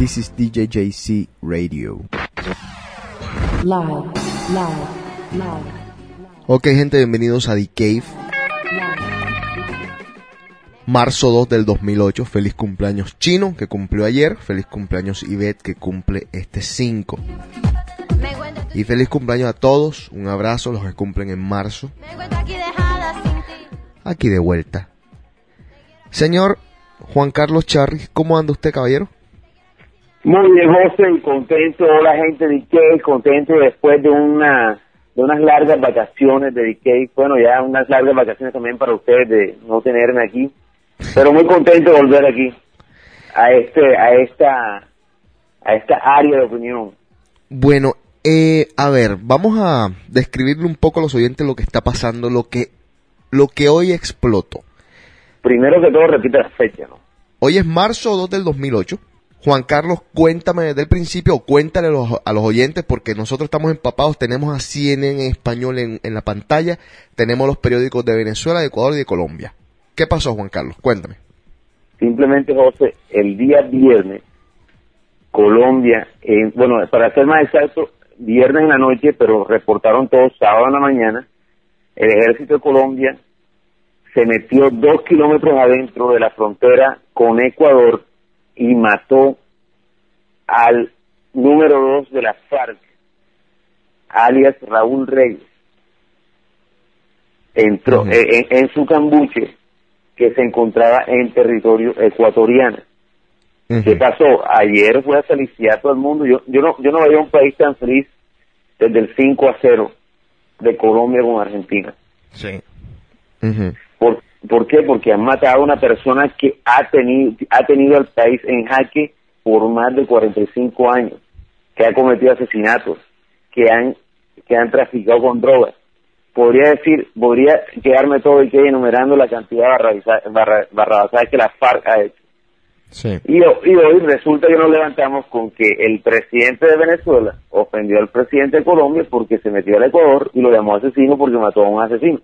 This is DJJC Radio. Live, live, live, Ok, gente, bienvenidos a The Cave. Marzo 2 del 2008. Feliz cumpleaños Chino, que cumplió ayer. Feliz cumpleaños Ivette, que cumple este 5. Y feliz cumpleaños a todos. Un abrazo, los que cumplen en marzo. Aquí de vuelta. Señor Juan Carlos Charri, ¿cómo anda usted, caballero? Muy José, y contento, hola gente de Ikea, contento después de una de unas largas vacaciones de Ikea, bueno, ya unas largas vacaciones también para ustedes de no tenerme aquí, pero muy contento de volver aquí a este a esta a esta área de opinión. Bueno, eh, a ver, vamos a describirle un poco a los oyentes lo que está pasando, lo que lo que hoy explotó. Primero que todo, repite la fecha, ¿no? Hoy es marzo 2 del 2008. Juan Carlos, cuéntame desde el principio, o cuéntale a los, a los oyentes, porque nosotros estamos empapados, tenemos a CNN en español en, la pantalla, tenemos los periódicos de Venezuela, de Ecuador y de Colombia. ¿Qué pasó, Juan Carlos? Cuéntame. Simplemente, José, el día viernes, Colombia, eh, bueno, para ser más exacto, viernes en la noche, pero reportaron todos sábado en la mañana, el ejército de Colombia se metió dos kilómetros adentro de la frontera con Ecuador y mató al número dos de la FARC, alias Raúl Reyes. Entró eh, en, en su cambuche que se encontraba en territorio ecuatoriano. ¿Qué pasó? Ayer fue a felicitar a todo el mundo. Yo, yo no yo no veía un país tan feliz desde el 5 a 0 de Colombia con Argentina. Sí. Ujú. ¿Por, ¿Por qué? Porque han matado a una persona que ha tenido, ha tenido al país en jaque por más de 45 años, que ha cometido asesinatos, que han, que han traficado con drogas. Podría decir, podría quedarme todo y que enumerando la cantidad de barra- barrabasadas que la FARC ha hecho. Sí. Y, y hoy resulta que nos levantamos con que el presidente de Venezuela ofendió al presidente de Colombia porque se metió al Ecuador y lo llamó asesino porque mató a un asesino.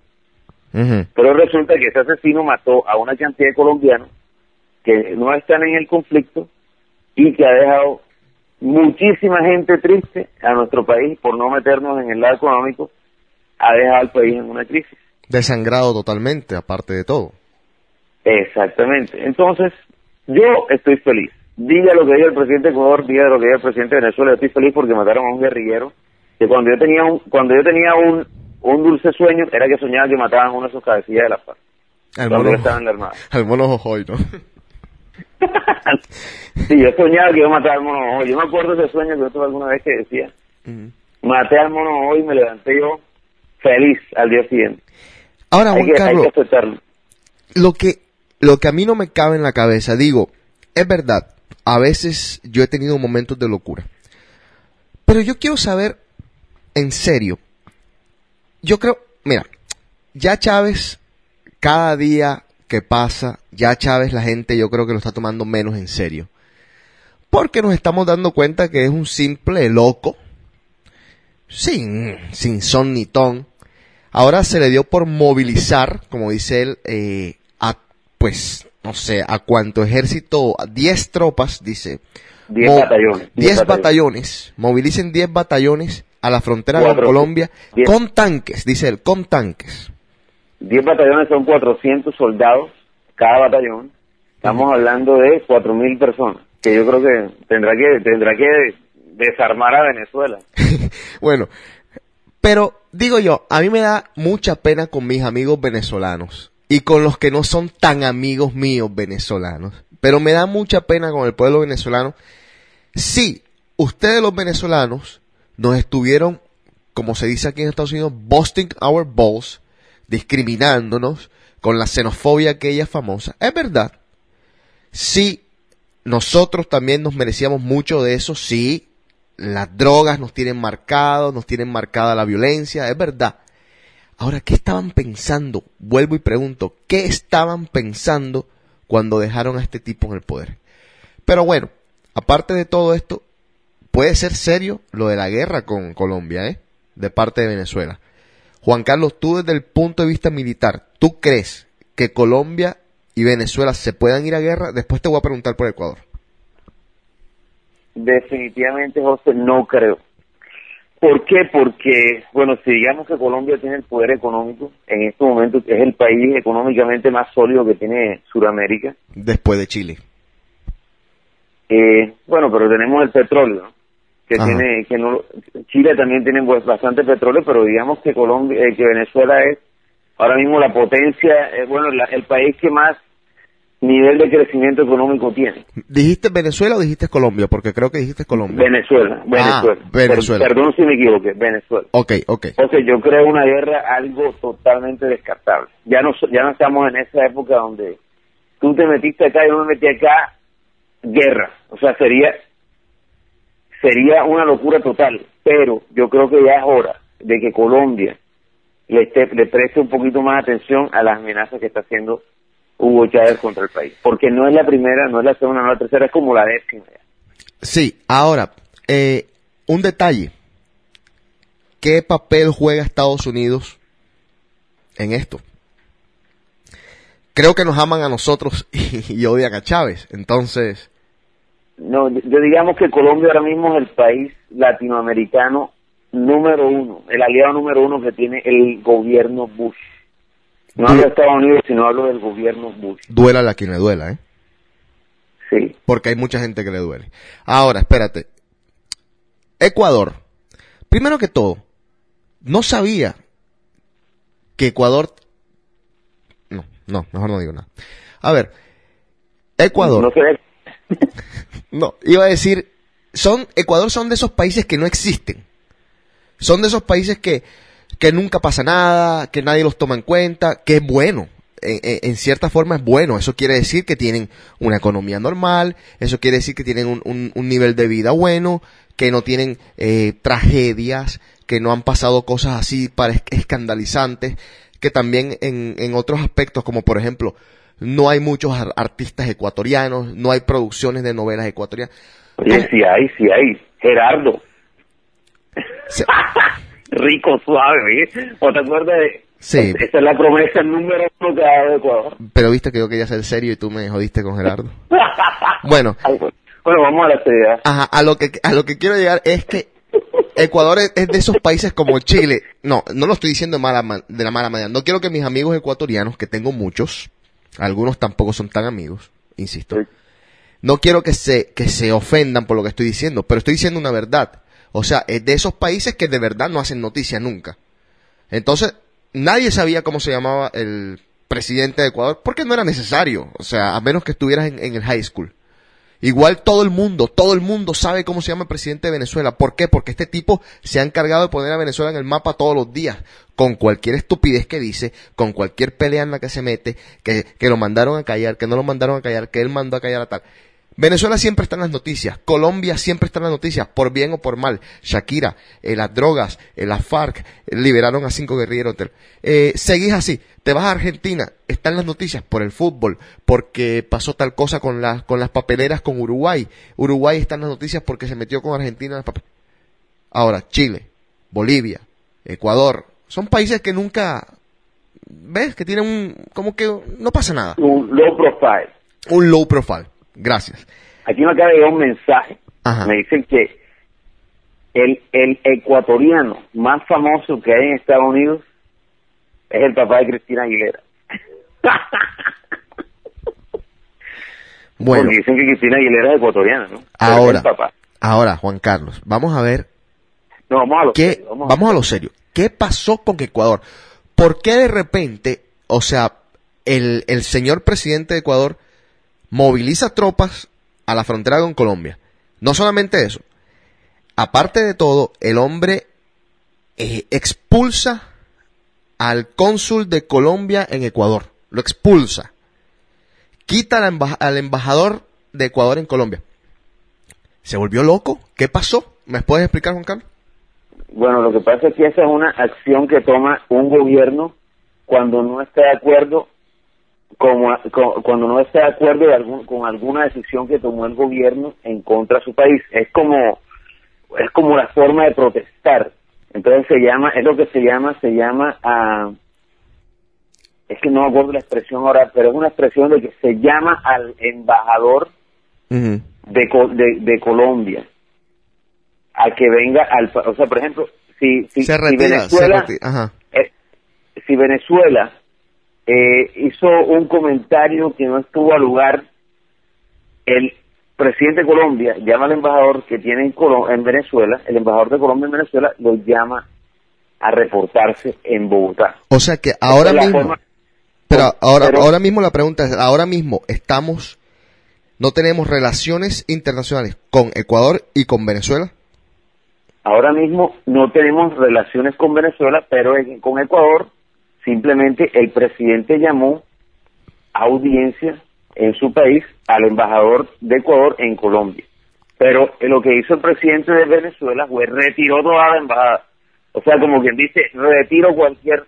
Pero resulta que ese asesino mató a una cantidad de colombianos que no están en el conflicto y que ha dejado muchísima gente triste a nuestro país por no meternos en el lado económico, ha dejado al país en una crisis. Desangrado totalmente, aparte de todo. Exactamente. Entonces, yo estoy feliz. Diga lo que diga el presidente de Ecuador, diga lo que diga el presidente de Venezuela, yo estoy feliz porque mataron a un guerrillero que cuando yo tenía un, cuando yo tenía un, un dulce sueño era que soñaba que mataban a uno de sus cabecillas de la paz. Al mono, en la armada. al mono Jojoy, ¿no? sí, yo soñaba que iba a matar al mono hoy. Yo me acuerdo de ese sueño que yo tuve alguna vez que decía, maté al mono hoy y me levanté yo feliz al día siguiente. Ahora, Hay Juan que, hay que aceptarlo. lo que, lo que a mí no me cabe en la cabeza, digo, es verdad, a veces yo he tenido momentos de locura. Pero yo quiero saber, en serio, yo creo, mira, ya Chávez, cada día que pasa, ya Chávez la gente yo creo que lo está tomando menos en serio. Porque nos estamos dando cuenta que es un simple loco, sin, sin son ni ton. Ahora se le dio por movilizar, como dice él, eh, a, pues, no sé, a cuánto ejército, a 10 tropas, dice. Diez Mo- batallones, 10 diez batallones. Movilicen 10 batallones a la frontera con Colombia diez. con tanques, dice él, con tanques. 10 batallones son 400 soldados cada batallón. Estamos hablando de 4.000 personas, que yo creo que tendrá que tendrá que desarmar a Venezuela. Bueno, pero digo yo, a mí me da mucha pena con mis amigos venezolanos y con los que no son tan amigos míos venezolanos. Pero me da mucha pena con el pueblo venezolano. Sí, ustedes los venezolanos nos estuvieron, como se dice aquí en Estados Unidos, busting our balls, discriminándonos con la xenofobia aquella famosa. Es verdad. Sí, nosotros también nos merecíamos mucho de eso, sí. Las drogas nos tienen marcados, nos tienen marcada la violencia, es verdad. Ahora, ¿qué estaban pensando? Vuelvo y pregunto, ¿qué estaban pensando cuando dejaron a este tipo en el poder? Pero bueno, aparte de todo esto, puede ser serio lo de la guerra con Colombia, ¿eh? De parte de Venezuela. Juan Carlos, tú desde el punto de vista militar, ¿tú crees que Colombia y Venezuela se puedan ir a guerra? Después te voy a preguntar por Ecuador. definitivamente, José, no creo. ¿Por qué? Porque, bueno, si digamos que Colombia tiene el poder económico, en estos momentos es el país económicamente más sólido que tiene Sudamérica. Después de Chile. Eh, bueno, pero tenemos el petróleo, ¿no? Que Ajá. tiene, que no, Chile también tiene bastante petróleo, pero digamos que Colombia, eh, que Venezuela es ahora mismo la potencia, eh, bueno, la- el país que más nivel de crecimiento económico tiene. ¿Dijiste Venezuela o dijiste Colombia? Porque creo que dijiste Colombia. Venezuela, Venezuela. Ah, Venezuela. Per- perdón si me equivoqué, Venezuela. ok, ok. Entonces yo creo una guerra algo totalmente descartable. Ya no ya no estamos en esa época donde tú te metiste acá y yo me metí acá, guerra. O sea, sería sería una locura total. Pero yo creo que ya es hora de que Colombia le, esté- le preste un poquito más atención a las amenazas que está haciendo Hugo Chávez contra el país. Porque no es la primera, no es la segunda, no es la tercera, es como la décima. Sí, ahora, eh, un detalle. ¿Qué papel juega Estados Unidos en esto? Creo que nos aman a nosotros y, odian a Chávez. Entonces, No, yo digamos que Colombia ahora mismo es el país latinoamericano número uno, el aliado número uno que tiene el gobierno Bush. No hablo de Estados Unidos, sino hablo del gobierno Bush. duela a quien le duela, ¿eh? Sí. Porque hay mucha gente que le duele. Ahora, espérate. Ecuador. Primero que todo, no sabía que Ecuador... No, no, mejor no digo nada. A ver, Ecuador... No sé, No, iba a decir, son, Ecuador son de esos países que no existen. Son de esos países que, que nunca pasa nada, que nadie los toma en cuenta, que es bueno. En, en- en cierta forma es bueno. Eso quiere decir que tienen una economía normal, eso quiere decir que tienen un, un- nivel de vida bueno, que no tienen eh, tragedias, que no han pasado cosas así para es- escandalizantes, que también en, en otros aspectos, como por ejemplo, no hay muchos ar- artistas ecuatorianos, no hay producciones de novelas ecuatorianas. oye, sí hay, sí hay. Gerardo. Se- Rico, suave, ¿oye? ¿O te acuerdas de...? Sí. Esa es la promesa número uno que ha dado Ecuador. pero viste que yo quería ser serio y tú me jodiste con Gerardo. Bueno, bueno. Vamos a la seriedad. ajá, a lo que a lo que quiero llegar es que Ecuador es, de esos países como Chile. No, no lo estoy diciendo de, mala, ma- de la mala manera. No quiero que mis amigos ecuatorianos, que tengo muchos, algunos tampoco son tan amigos, insisto. No quiero que se, que se ofendan por lo que estoy diciendo, pero estoy diciendo una verdad. O sea, es de esos países que de verdad no hacen noticia nunca. Entonces, nadie sabía cómo se llamaba el presidente de Ecuador, porque no era necesario. O sea, a menos que estuvieras en, en el high school. Igual todo el mundo, todo el mundo sabe cómo se llama el presidente de Venezuela. ¿Por qué? Porque este tipo se ha encargado de poner a Venezuela en el mapa todos los días, con cualquier estupidez que dice, con cualquier pelea en la que se mete, que, que lo mandaron a callar, que no lo mandaron a callar, que él mandó a callar a tal. Venezuela siempre está en las noticias, Colombia siempre está en las noticias, por bien o por mal. Shakira, eh, las drogas, eh, las FARC, eh, liberaron a cinco guerrilleros. Seguís así, te vas a Argentina, está en las noticias por el fútbol, porque pasó tal cosa con, las con las papeleras con Uruguay. Uruguay está en las noticias porque se metió con Argentina en las papel- Ahora, Chile, Bolivia, Ecuador, son países que nunca, ves, que tienen un, como que no pasa nada. Un low profile. Un low profile. Gracias. Aquí me acaba de llegar un mensaje. Ajá. Me dicen que el, el ecuatoriano más famoso que hay en Estados Unidos es el papá de Cristina Aguilera. Bueno, Porque dicen que Cristina Aguilera es ecuatoriana, ¿no? Ahora, ahora, Juan Carlos, vamos a ver No, vamos a lo qué, serio, vamos a- vamos a lo serio. ¿Qué pasó con Ecuador? ¿Por qué de repente, o sea, el, el señor presidente de Ecuador moviliza tropas a la frontera con Colombia? No solamente eso. Aparte de todo, el hombre eh, expulsa al cónsul de Colombia en Ecuador. Lo expulsa. Quita al, al embajador de Ecuador en Colombia. ¿Se volvió loco? ¿Qué pasó? ¿Me puedes explicar, Juan Carlos? Bueno, lo que pasa es que esa es una acción que toma un gobierno cuando no está de acuerdo como, con- cuando no está de acuerdo de algún- con alguna decisión que tomó el gobierno en contra de su país. Es como es como la forma de protestar. Entonces se llama, es lo que se llama, se llama a es que no me acuerdo la expresión ahora, pero es una expresión de que se llama al embajador de, de, de Colombia a que venga al... O sea, por ejemplo, si, si, se si retira, se Venezuela... retira. Ajá. eh, si Venezuela eh, hizo un comentario que no estuvo a lugar, el presidente de Colombia llama al embajador que tiene en, Colo- en Venezuela, el embajador de Colombia en Venezuela lo llama a reportarse en Bogotá. O sea que ahora mismo, forma- pero ahora, pero- ahora mismo la pregunta es, ahora mismo estamos, no tenemos relaciones internacionales con Ecuador y con Venezuela. Ahora mismo no tenemos relaciones con Venezuela, pero en- con Ecuador simplemente el presidente llamó a audiencia en su país al embajador de Ecuador en Colombia. Pero eh, lo que hizo el presidente de Venezuela fue retiró toda la embajada. O sea, como quien dice, retiro cualquier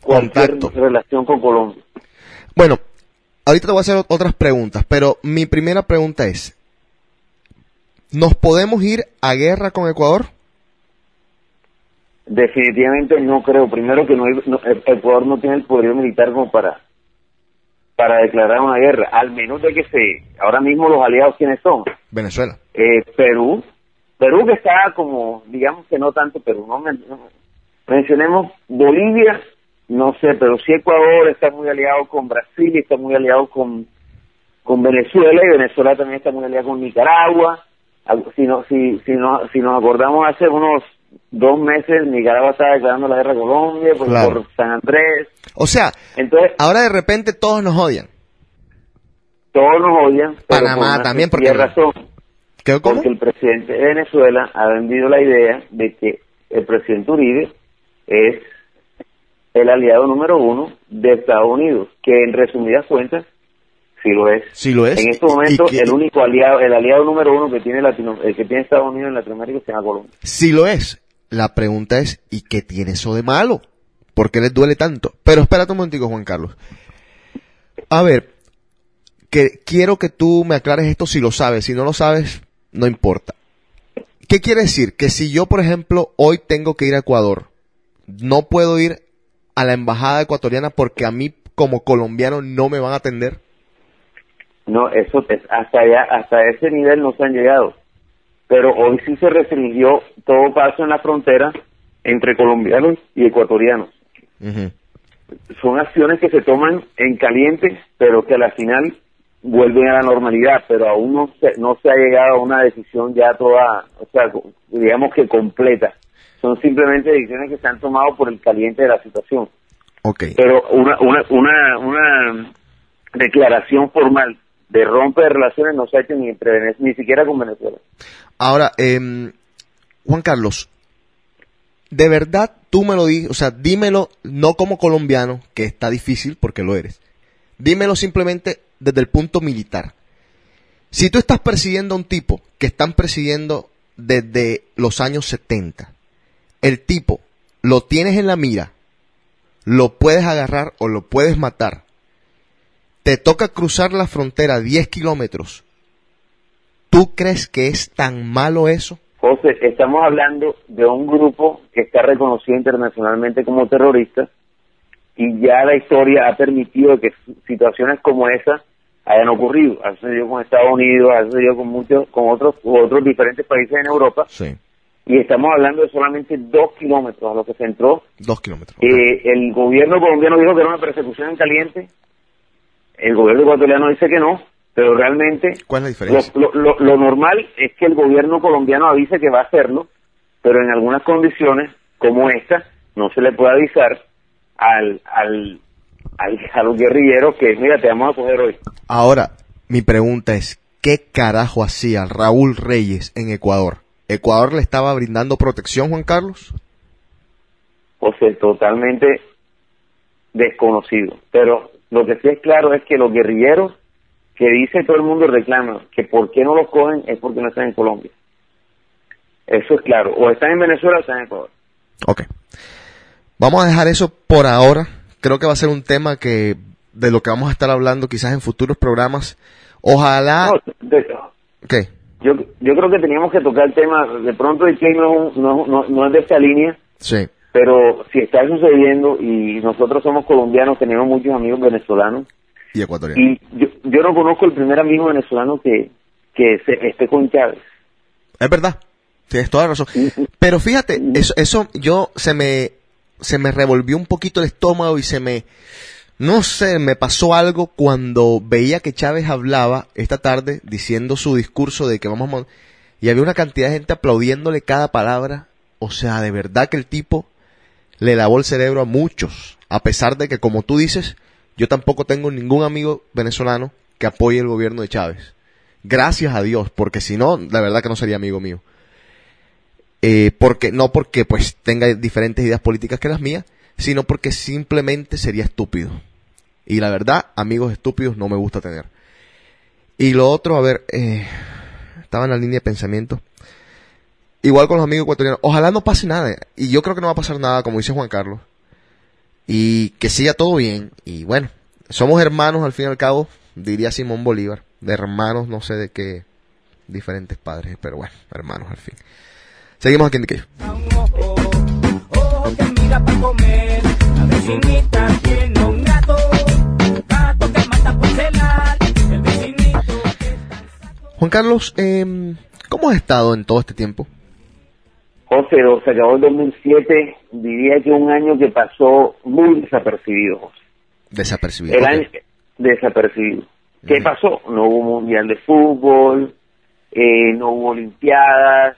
cualquier Contacto. relación con Colombia. Bueno, ahorita te voy a hacer ot- otras preguntas, pero mi primera pregunta es, ¿nos podemos ir a guerra con Ecuador? Definitivamente no creo. Primero que no, hay- no- el- Ecuador no tiene el poder militar como para para declarar una guerra, al menos de que se ahora mismo los aliados quiénes son Venezuela. Eh, Perú, Perú que está como digamos que no tanto Perú, no, no- mencionemos Bolivia, no sé, pero sí Ecuador está muy aliado con Brasil y está muy aliado con con Venezuela y Venezuela también está muy aliado con Nicaragua. Si no, si si no, si nos acordamos hace unos dos meses Nicaragua estaba declarando la guerra a Colombia por, Claro. por San Andrés. O sea, Entonces ahora de repente todos nos odian. todos nos odian. pero Panamá por también, porque- razón. Porque el presidente de Venezuela ha vendido la idea de que el presidente Uribe es el aliado número uno de Estados Unidos, que en resumidas cuentas sí lo es. Sí lo es. En este momento Y que- el único aliado, el aliado número uno que tiene Latino, el que tiene Estados Unidos en Latinoamérica llama Colombia. Sí lo es. La pregunta es, ¿y qué tiene eso de malo? ¿Por qué les duele tanto? Pero espérate un momentico, Juan Carlos. A ver, que quiero que tú me aclares esto si lo sabes. Si no lo sabes, no importa. ¿Qué quiere decir? Que si yo, por ejemplo, hoy tengo que ir a Ecuador, no puedo ir a la embajada ecuatoriana porque a mí como colombiano no me van a atender. No, eso es, hasta allá, hasta ese nivel no se han llegado. Pero hoy sí se restringió todo paso en la frontera entre colombianos y ecuatorianos. Son acciones que se toman en caliente, pero que a la final vuelven a la normalidad, pero aún no se, no se ha llegado a una decisión ya toda, o sea, digamos que completa. Son simplemente decisiones que se han tomado por el caliente de la situación. Ok. Pero una, una, una, una declaración formal de rompe de relaciones no se ha hecho ni entre ni siquiera con Venezuela. Ahora, em, Juan Carlos, de verdad tú me lo di, o sea, dímelo no como colombiano, que está difícil porque lo eres. Dímelo simplemente desde el punto militar. Si tú estás persiguiendo a un tipo que están persiguiendo desde los años 70, el tipo lo tienes en la mira, lo puedes agarrar o lo puedes matar, te toca cruzar la frontera 10 kilómetros, ¿tú crees que es tan malo eso? José, estamos hablando de un grupo que está reconocido internacionalmente como terrorista y ya la historia ha permitido que situaciones como esa hayan ocurrido. Ha sucedido con Estados Unidos, ha sucedido con muchos, con otros, otros diferentes países en Europa Sí, y estamos hablando de solamente dos kilómetros a lo que se entró. dos kilómetros. Eh, el gobierno colombiano dijo que era una persecución en caliente, el gobierno ecuatoriano dice que no, pero realmente ¿Cuál es la diferencia? lo, lo- lo- lo normal es que el gobierno colombiano avise que va a hacerlo, pero en algunas condiciones como esta no se le puede avisar al, al, al- a los guerrilleros que mira te vamos a coger hoy. Ahora, mi pregunta es, ¿qué carajo hacía Raúl Reyes en Ecuador? ¿Ecuador le estaba brindando protección, Juan Carlos? O sea, totalmente desconocido. Pero lo que sí es claro es que los guerrilleros que dice todo el mundo reclama que por qué no los cogen es porque no están en Colombia. Eso es claro. O están en Venezuela o están en Ecuador. Ok. Vamos a dejar eso por ahora. Creo que va a ser un tema que de lo que vamos a estar hablando quizás en futuros programas. Ojalá... No, yo, yo creo que teníamos que tocar el tema. De pronto el que no, no, no, no es de esta línea, Sí. Pero si está sucediendo y nosotros somos colombianos, tenemos muchos amigos venezolanos Y ecuatoriano. y yo, yo no conozco el primer amigo venezolano que, que se esté con Chávez. Es verdad. Tienes toda la razón. Pero fíjate, eso, eso yo se me, se me revolvió un poquito el estómago y se me, no sé, me pasó algo cuando veía que Chávez hablaba esta tarde diciendo su discurso de que vamos a... Y había una cantidad de gente aplaudiéndole cada palabra. O sea, de verdad que el tipo le lavó el cerebro a muchos. A pesar de que, como tú dices, yo tampoco tengo ningún amigo venezolano que apoye el gobierno de Chávez. Gracias a Dios, porque si no, la verdad que no sería amigo mío. Eh, porque, no porque pues tenga diferentes ideas políticas que las mías, sino porque simplemente sería estúpido. Y la verdad, amigos estúpidos no me gusta tener. Y lo otro, a ver, eh, estaba en la línea de pensamiento. Igual con los amigos ecuatorianos. Ojalá no pase nada. Y yo creo que no va a pasar nada, como dice Juan Carlos. Y que siga todo bien. Y bueno, somos hermanos al fin y al cabo, diría Simón Bolívar. De hermanos, no sé de qué diferentes padres, pero bueno, hermanos al fin. Seguimos aquí en saco. Juan Carlos, eh, ¿cómo has estado en todo este tiempo? José, se acabó el 2007, diría que un año que pasó muy desapercibido, José. Desapercibido. El año desapercibido. ¿Qué pasó? No hubo mundial de fútbol, eh, no hubo olimpiadas,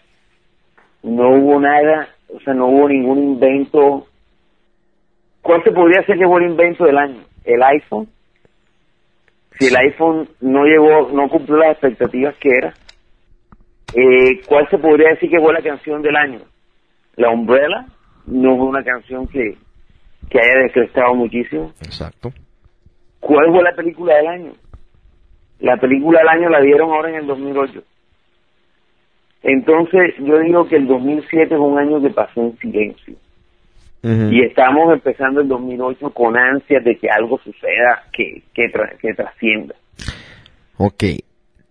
no hubo nada, o sea, no hubo ningún invento. ¿Cuál se podría ser que fue el invento del año? ¿El iPhone? Si el iPhone no llegó, no cumplió las expectativas que era, eh, ¿cuál se podría decir que fue la canción del año? La Umbrella no fue una canción que, que haya descrestado muchísimo. Exacto. ¿Cuál fue la película del año? La película del año la dieron ahora en el 2008. Entonces, yo digo que el 2007 es un año que pasó en silencio. Y estamos empezando el 2008 con ansias de que algo suceda que, que, tra- que trascienda. Ok.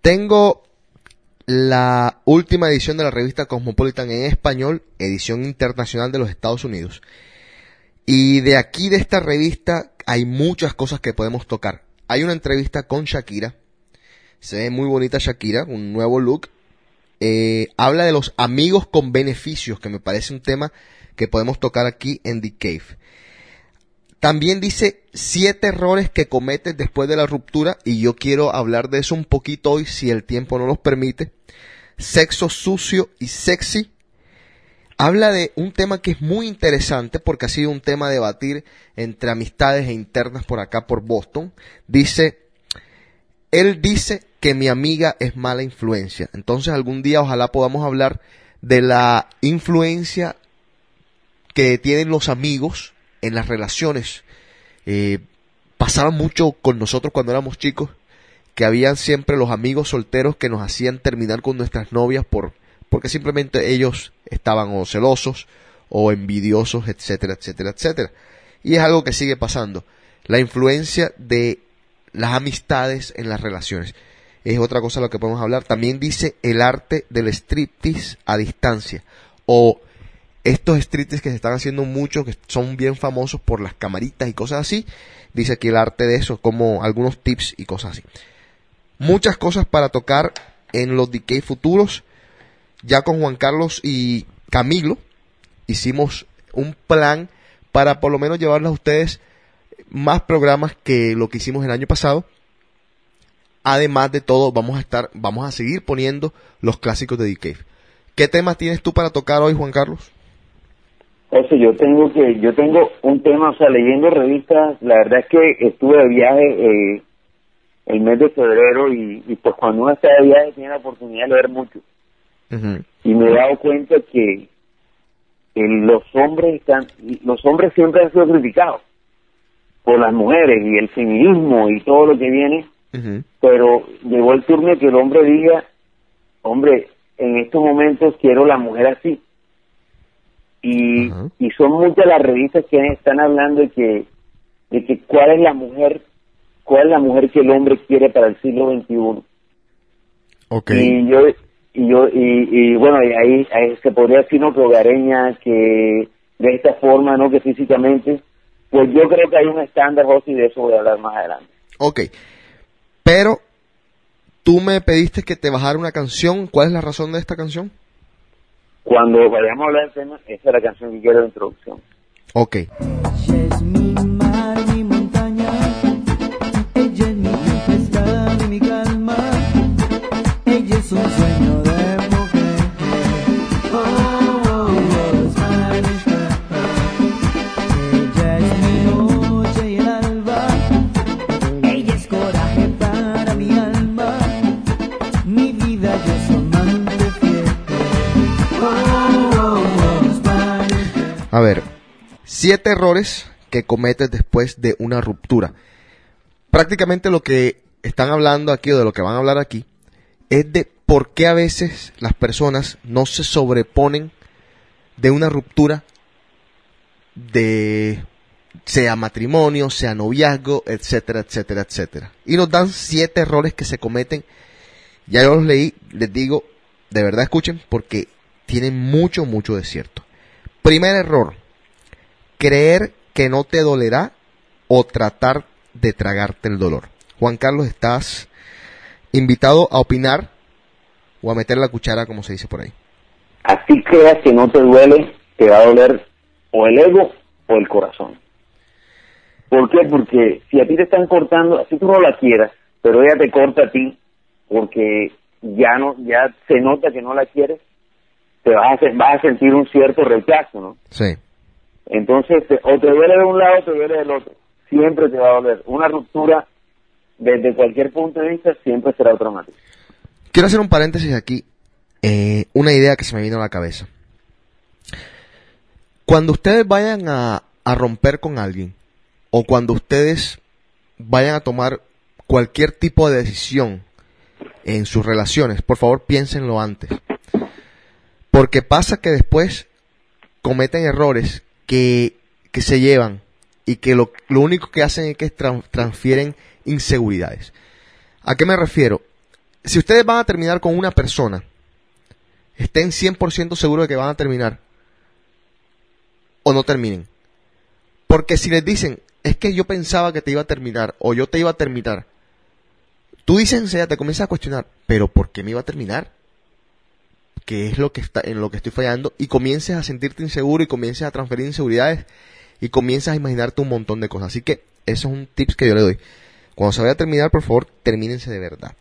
Tengo la última edición de la revista Cosmopolitan en español, edición internacional de los Estados Unidos. Y de aquí, de esta revista, hay muchas cosas que podemos tocar. Hay una entrevista con Shakira. Se ve muy bonita Shakira, un nuevo look. Eh, habla de los amigos con beneficios, que me parece un tema que podemos tocar aquí en The Cave. También dice siete errores que cometes después de la ruptura y yo quiero hablar de eso un poquito hoy si el tiempo no nos permite. Sexo sucio y sexy. Habla de un tema que es muy interesante porque ha sido un tema a debatir entre amistades e internas por acá por Boston. Dice, él dice que mi amiga es mala influencia. Entonces algún día ojalá podamos hablar de la influencia que tienen los amigos en las relaciones. Eh, pasaba mucho con nosotros cuando éramos chicos, que habían siempre los amigos solteros que nos hacían terminar con nuestras novias por, porque simplemente ellos estaban o celosos o envidiosos, etcétera, etcétera, etcétera. Y es algo que sigue pasando. La influencia de las amistades en las relaciones. Es otra cosa de lo que podemos hablar. También dice el arte del striptease a distancia. O estos striptease que se están haciendo mucho, que son bien famosos por las camaritas y cosas así. Dice aquí el arte de eso, como algunos tips y cosas así. Muchas cosas para tocar en los decay futuros. Ya con Juan Carlos y Camilo hicimos un plan para por lo menos llevarles a ustedes más programas que lo que hicimos el año pasado. Además de todo, vamos a estar, vamos a seguir poniendo los clásicos de Cave. ¿Qué temas tienes tú para tocar hoy, Juan Carlos? Eso yo tengo que, yo tengo un tema, o sea, leyendo revistas, la verdad es que estuve de viaje eh, el mes de febrero y, y pues cuando uno está de viaje tiene la oportunidad de leer mucho. Y me he dado cuenta que eh, los hombres están, los hombres siempre han sido criticados por las mujeres y el feminismo y todo lo que viene, pero llegó el turno que el hombre diga, hombre, en estos momentos quiero la mujer así. Y, y son muchas las revistas que están hablando de que, de que cuál es la mujer, cuál es la mujer que el hombre quiere para el siglo XXI. Ok. Y yo, y yo, y, y bueno, y ahí, ahí se podría decir, ¿no? Que hogareña, que de esta forma, ¿no? Que físicamente, pues yo creo que hay un estándar, José, y de eso voy a hablar más adelante. Ok. Pero tú me pediste que te bajara una canción. ¿Cuál es la razón de esta canción? Cuando vayamos a hablar del tema, esa es la canción que quiero de introducción. Ok. A ver, siete errores que cometes después de una ruptura. Prácticamente lo que están hablando aquí o de lo que van a hablar aquí es de por qué a veces las personas no se sobreponen de una ruptura de sea matrimonio, sea noviazgo, etcétera, etcétera, etcétera. Y nos dan siete errores que se cometen. Ya yo los leí, les digo, de verdad escuchen porque tienen mucho, mucho de cierto. Primer error, creer que no te dolerá o tratar de tragarte el dolor. Juan Carlos, estás invitado a opinar o a meter la cuchara, como se dice por ahí. Así creas que no te duele, te va a doler o el ego o el corazón. ¿Por qué? Porque si a ti te están cortando, así tú no la quieras, pero ella te corta a ti porque ya no, ya se nota que no la quieres, te vas a, vas a sentir un cierto rechazo, ¿no? Sí. Entonces, te- o te duele de un lado o te duele del otro. Siempre te va a doler. Una ruptura, desde cualquier punto de vista, siempre será traumática. Quiero hacer un paréntesis aquí. eh, una idea que se me vino a la cabeza. Cuando ustedes vayan a, a romper con alguien, o cuando ustedes vayan a tomar cualquier tipo de decisión en sus relaciones, por favor piénsenlo antes. Porque pasa que después cometen errores que, que se llevan y que lo, lo único que hacen es que tran- transfieren inseguridades. ¿A qué me refiero? Si ustedes van a terminar con una persona, estén 100% seguros de que van a terminar o no terminen. Porque si les dicen, es que yo pensaba que te iba a terminar o yo te iba a terminar, tú dices, ya te comienzas a cuestionar, pero ¿por qué me iba a terminar? ¿Qué es lo que está en lo que estoy fallando? Y comiences a sentirte inseguro y comiences a transferir inseguridades y comienzas a imaginarte un montón de cosas. Así que eso es un tips que yo le doy. Cuando se vaya a terminar, por favor, termínense de verdad.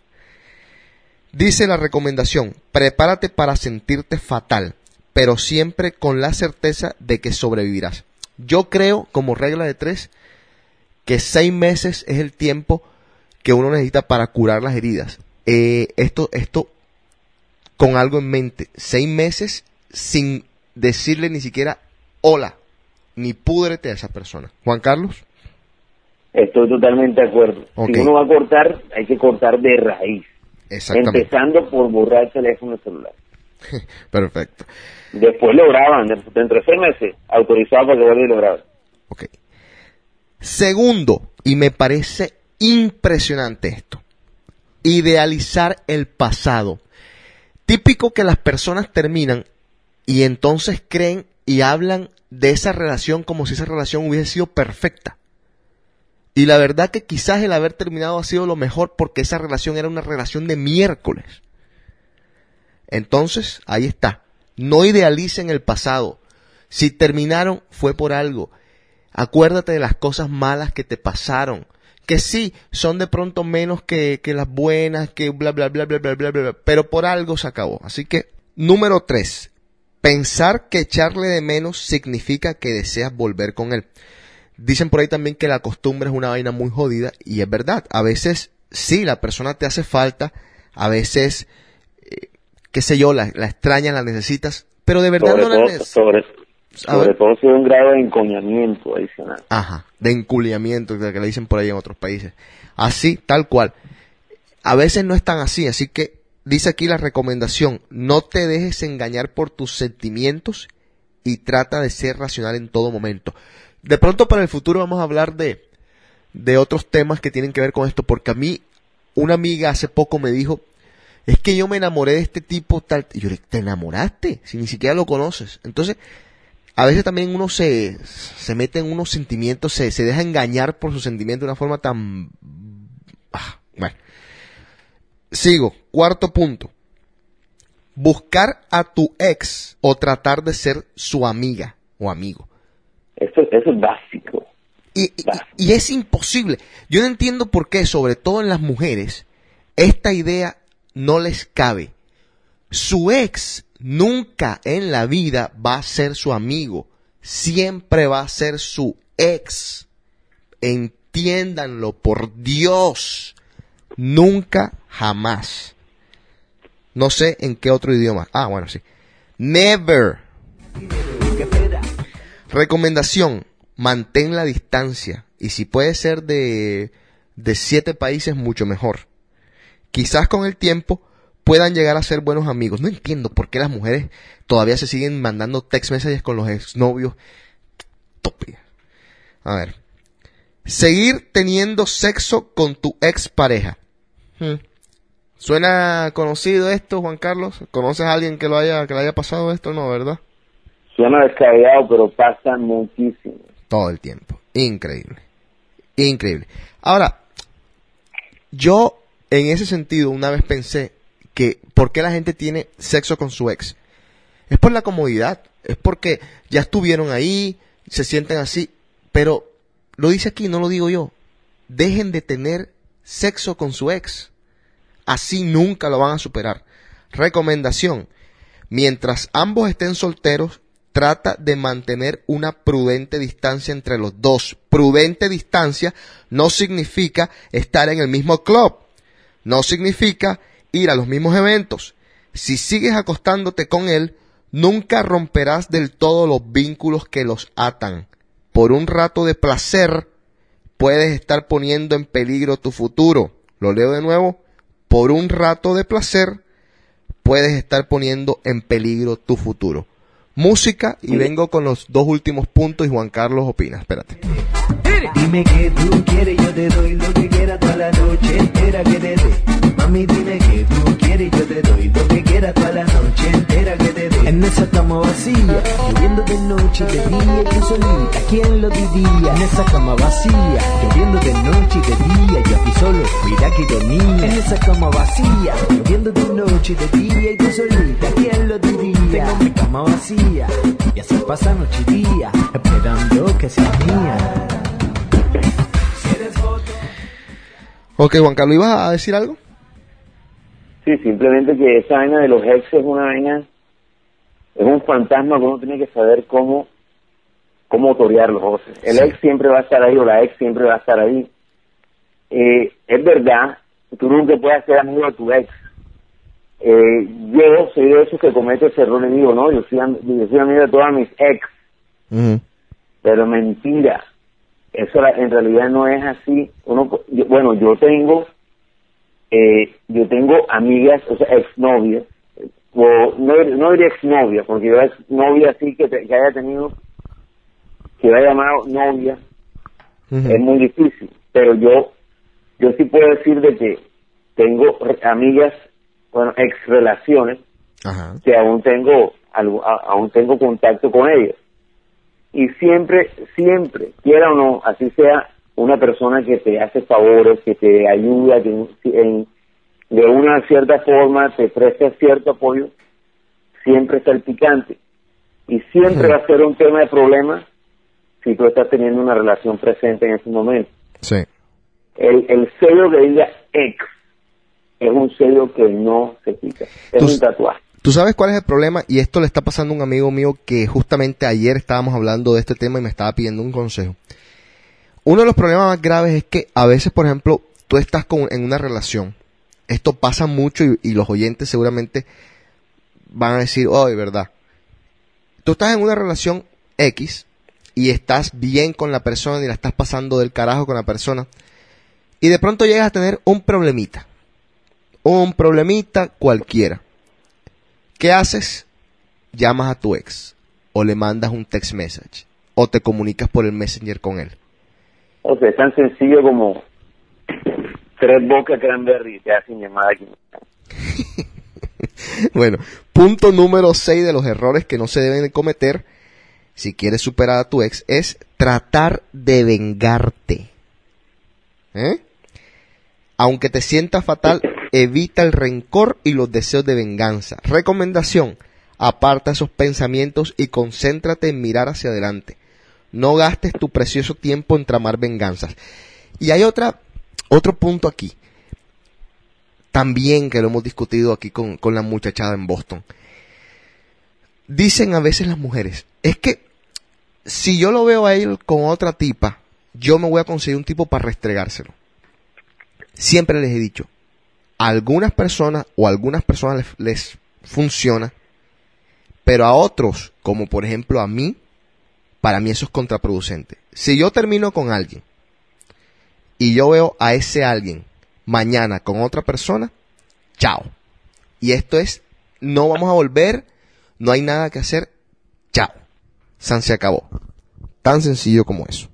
Dice la recomendación, prepárate para sentirte fatal, pero siempre con la certeza de que sobrevivirás. Yo creo, como regla de tres, que seis meses es el tiempo que uno necesita para curar las heridas. Eh, esto, esto con algo en mente. Seis meses sin decirle ni siquiera hola, ni púdrete a esa persona. Juan Carlos. Estoy totalmente de acuerdo. Si uno va a cortar, hay que cortar de raíz. Exactamente. Empezando por borrar el teléfono celular. Perfecto. Después lo graban, de- dentro de seis meses, autorizado para que vuelva y lo. Ok. Segundo, y me parece impresionante esto, idealizar el pasado. Típico que las personas terminan y entonces creen y hablan de esa relación como si esa relación hubiese sido perfecta. Y la verdad que quizás el haber terminado ha sido lo mejor porque esa relación era una relación de miércoles. Entonces, ahí está. No idealicen el pasado. Si terminaron, fue por algo. Acuérdate de las cosas malas que te pasaron. Que sí, son de pronto menos que, que las buenas, que bla, bla, bla, bla, bla, bla, bla, bla, pero por algo se acabó. Así que, número tres, pensar que echarle de menos significa que deseas volver con él. Dicen por ahí también que la costumbre es una vaina muy jodida y es verdad. A veces sí, la persona te hace falta, a veces, eh, qué sé yo, la, la extrañas, la necesitas, pero de verdad Sobre no la necesitas. sobre, sobre ver. todo si hay un grado de encoñamiento adicional. Ajá, de enculiamiento, que le dicen por ahí en otros países. Así, tal cual. A veces no es tan así, así que dice aquí la recomendación, no te dejes engañar por tus sentimientos y trata de ser racional en todo momento. De pronto para el futuro vamos a hablar de, de otros temas que tienen que ver con esto, porque a mí una amiga hace poco me dijo, es que yo me enamoré de este tipo tal, y yo le, ¿te enamoraste? Si ni siquiera lo conoces. Entonces, a veces también uno se, se mete en unos sentimientos, se, se deja engañar por sus sentimientos de una forma tan... ah, bueno. Sigo, cuarto punto. Buscar a tu ex o tratar de ser su amiga o amigo. Eso, eso es básico. Y, y- y es imposible. Yo no entiendo por qué, sobre todo en las mujeres, esta idea no les cabe. Su ex nunca en la vida va a ser su amigo. Siempre va a ser su ex. Entiéndanlo, por Dios. Nunca, jamás. No sé en qué otro idioma. Ah, bueno, sí. Never. Recomendación, mantén la distancia y si puede ser de, de siete países, mucho mejor. Quizás con el tiempo puedan llegar a ser buenos amigos. No entiendo por qué las mujeres todavía se siguen mandando text messages con los exnovios. Estúpidas. A ver. Seguir teniendo sexo con tu expareja. Hmm. ¿Suena conocido esto, Juan Carlos? ¿Conoces a alguien que lo haya, que le haya pasado esto? No, ¿verdad? Suena descabellado, pero pasa muchísimo. todo el tiempo. Increíble. Increíble. Ahora, yo en ese sentido una vez pensé que ¿por qué la gente tiene sexo con su ex? Es por la comodidad, es porque ya estuvieron ahí, se sienten así, pero lo dice aquí, no lo digo yo. Dejen de tener sexo con su ex. Así nunca lo van a superar. Recomendación. Mientras ambos estén solteros, trata de mantener una prudente distancia entre los dos. Prudente distancia no significa estar en el mismo club. No significa ir a los mismos eventos. Si sigues acostándote con él, nunca romperás del todo los vínculos que los atan. Por un rato de placer, puedes estar poniendo en peligro tu futuro. Lo leo de nuevo. Por un rato de placer, puedes estar poniendo en peligro tu futuro. Música y vengo con los dos últimos puntos y Juan Carlos opina. Espérate. Dime que tú quieres, yo te doy lo que quieras toda la noche entera que te dé. Mami, dime que tú quieres, yo te doy lo que quieras toda la noche entera que te dé. En esa cama vacía, lloviendo de noche y de día, y tú solita, ¿quién lo diría? En esa cama vacía, lloviendo de noche y de día, yo aquí solo, mira que ironía. En esa cama vacía, lloviendo de noche y de día, y tú solita, ¿quién lo diría? Tengo mi cama vacía, y así pasa noche y día, esperando que seas mía. Ok, Juan Carlos, ¿ibas a decir algo? Sí, simplemente que esa vaina de los ex es una vaina, es un fantasma que uno tiene que saber cómo, cómo torearlo, José. El Sí. ex siempre va a estar ahí o la ex siempre va a estar ahí. Eh, es verdad, tú nunca puedes ser amigo de tu ex. Eh, yo soy de esos que comete ese error y digo, no, yo soy, yo soy amigo de todas mis ex, pero mentira. Eso la- en realidad no es así. Uno, yo- bueno, yo tengo, eh, yo tengo amigas, o sea, exnovias, o no, no diría exnovia, porque yo es novia así que, te- que haya tenido, que haya llamado novia, es muy difícil. Pero yo, yo sí puedo decir de que tengo amigas, bueno, ex relaciones, Ajá. que aún tengo aún tengo contacto con ellos y siempre siempre quiera o no así sea una persona que te hace favores que te ayuda que en- de una cierta forma te presta cierto apoyo siempre está el picante y siempre va a ser un tema de problema si tú estás teniendo una relación presente en ese momento Sí. el, el sello que diga ex es un sello que no se quita es un tatuaje ¿Tú sabes cuál es el problema? Y esto le está pasando a un amigo mío que justamente ayer estábamos hablando de este tema y me estaba pidiendo un consejo. Uno de los problemas más graves es que a veces, por ejemplo, tú estás con, en una relación. Esto pasa mucho y, y los oyentes seguramente van a decir, oh, de verdad. Tú estás en una relación X y estás bien con la persona y la estás pasando del carajo con la persona. Y de pronto llegas a tener un problemita. Un problemita cualquiera. ¿Qué haces? Llamas a tu ex o le mandas un text message o te comunicas por el messenger con él. O sea, es tan sencillo como tres bocas cranberry y te hacen llamada aquí. Bueno, punto número 6 de los errores que no se deben de cometer si quieres superar a tu ex es tratar de vengarte. ¿Eh? Aunque te sienta fatal, evita el rencor y los deseos de venganza. Recomendación, aparta esos pensamientos y concéntrate en mirar hacia adelante. No gastes tu precioso tiempo en tramar venganzas. Y hay otra, otro punto aquí, también que lo hemos discutido aquí con, con la muchachada en Boston. Dicen a veces las mujeres, es que si yo lo veo a él con otra tipa, yo me voy a conseguir un tipo para restregárselo. Siempre les he dicho, a algunas personas o algunas personas les, les funciona, pero a otros, como por ejemplo a mí, para mí eso es contraproducente. Si yo termino con alguien y yo veo a ese alguien mañana con otra persona, chao. Y esto es, no vamos a volver, no hay nada que hacer, chao. San se acabó. Tan sencillo como eso.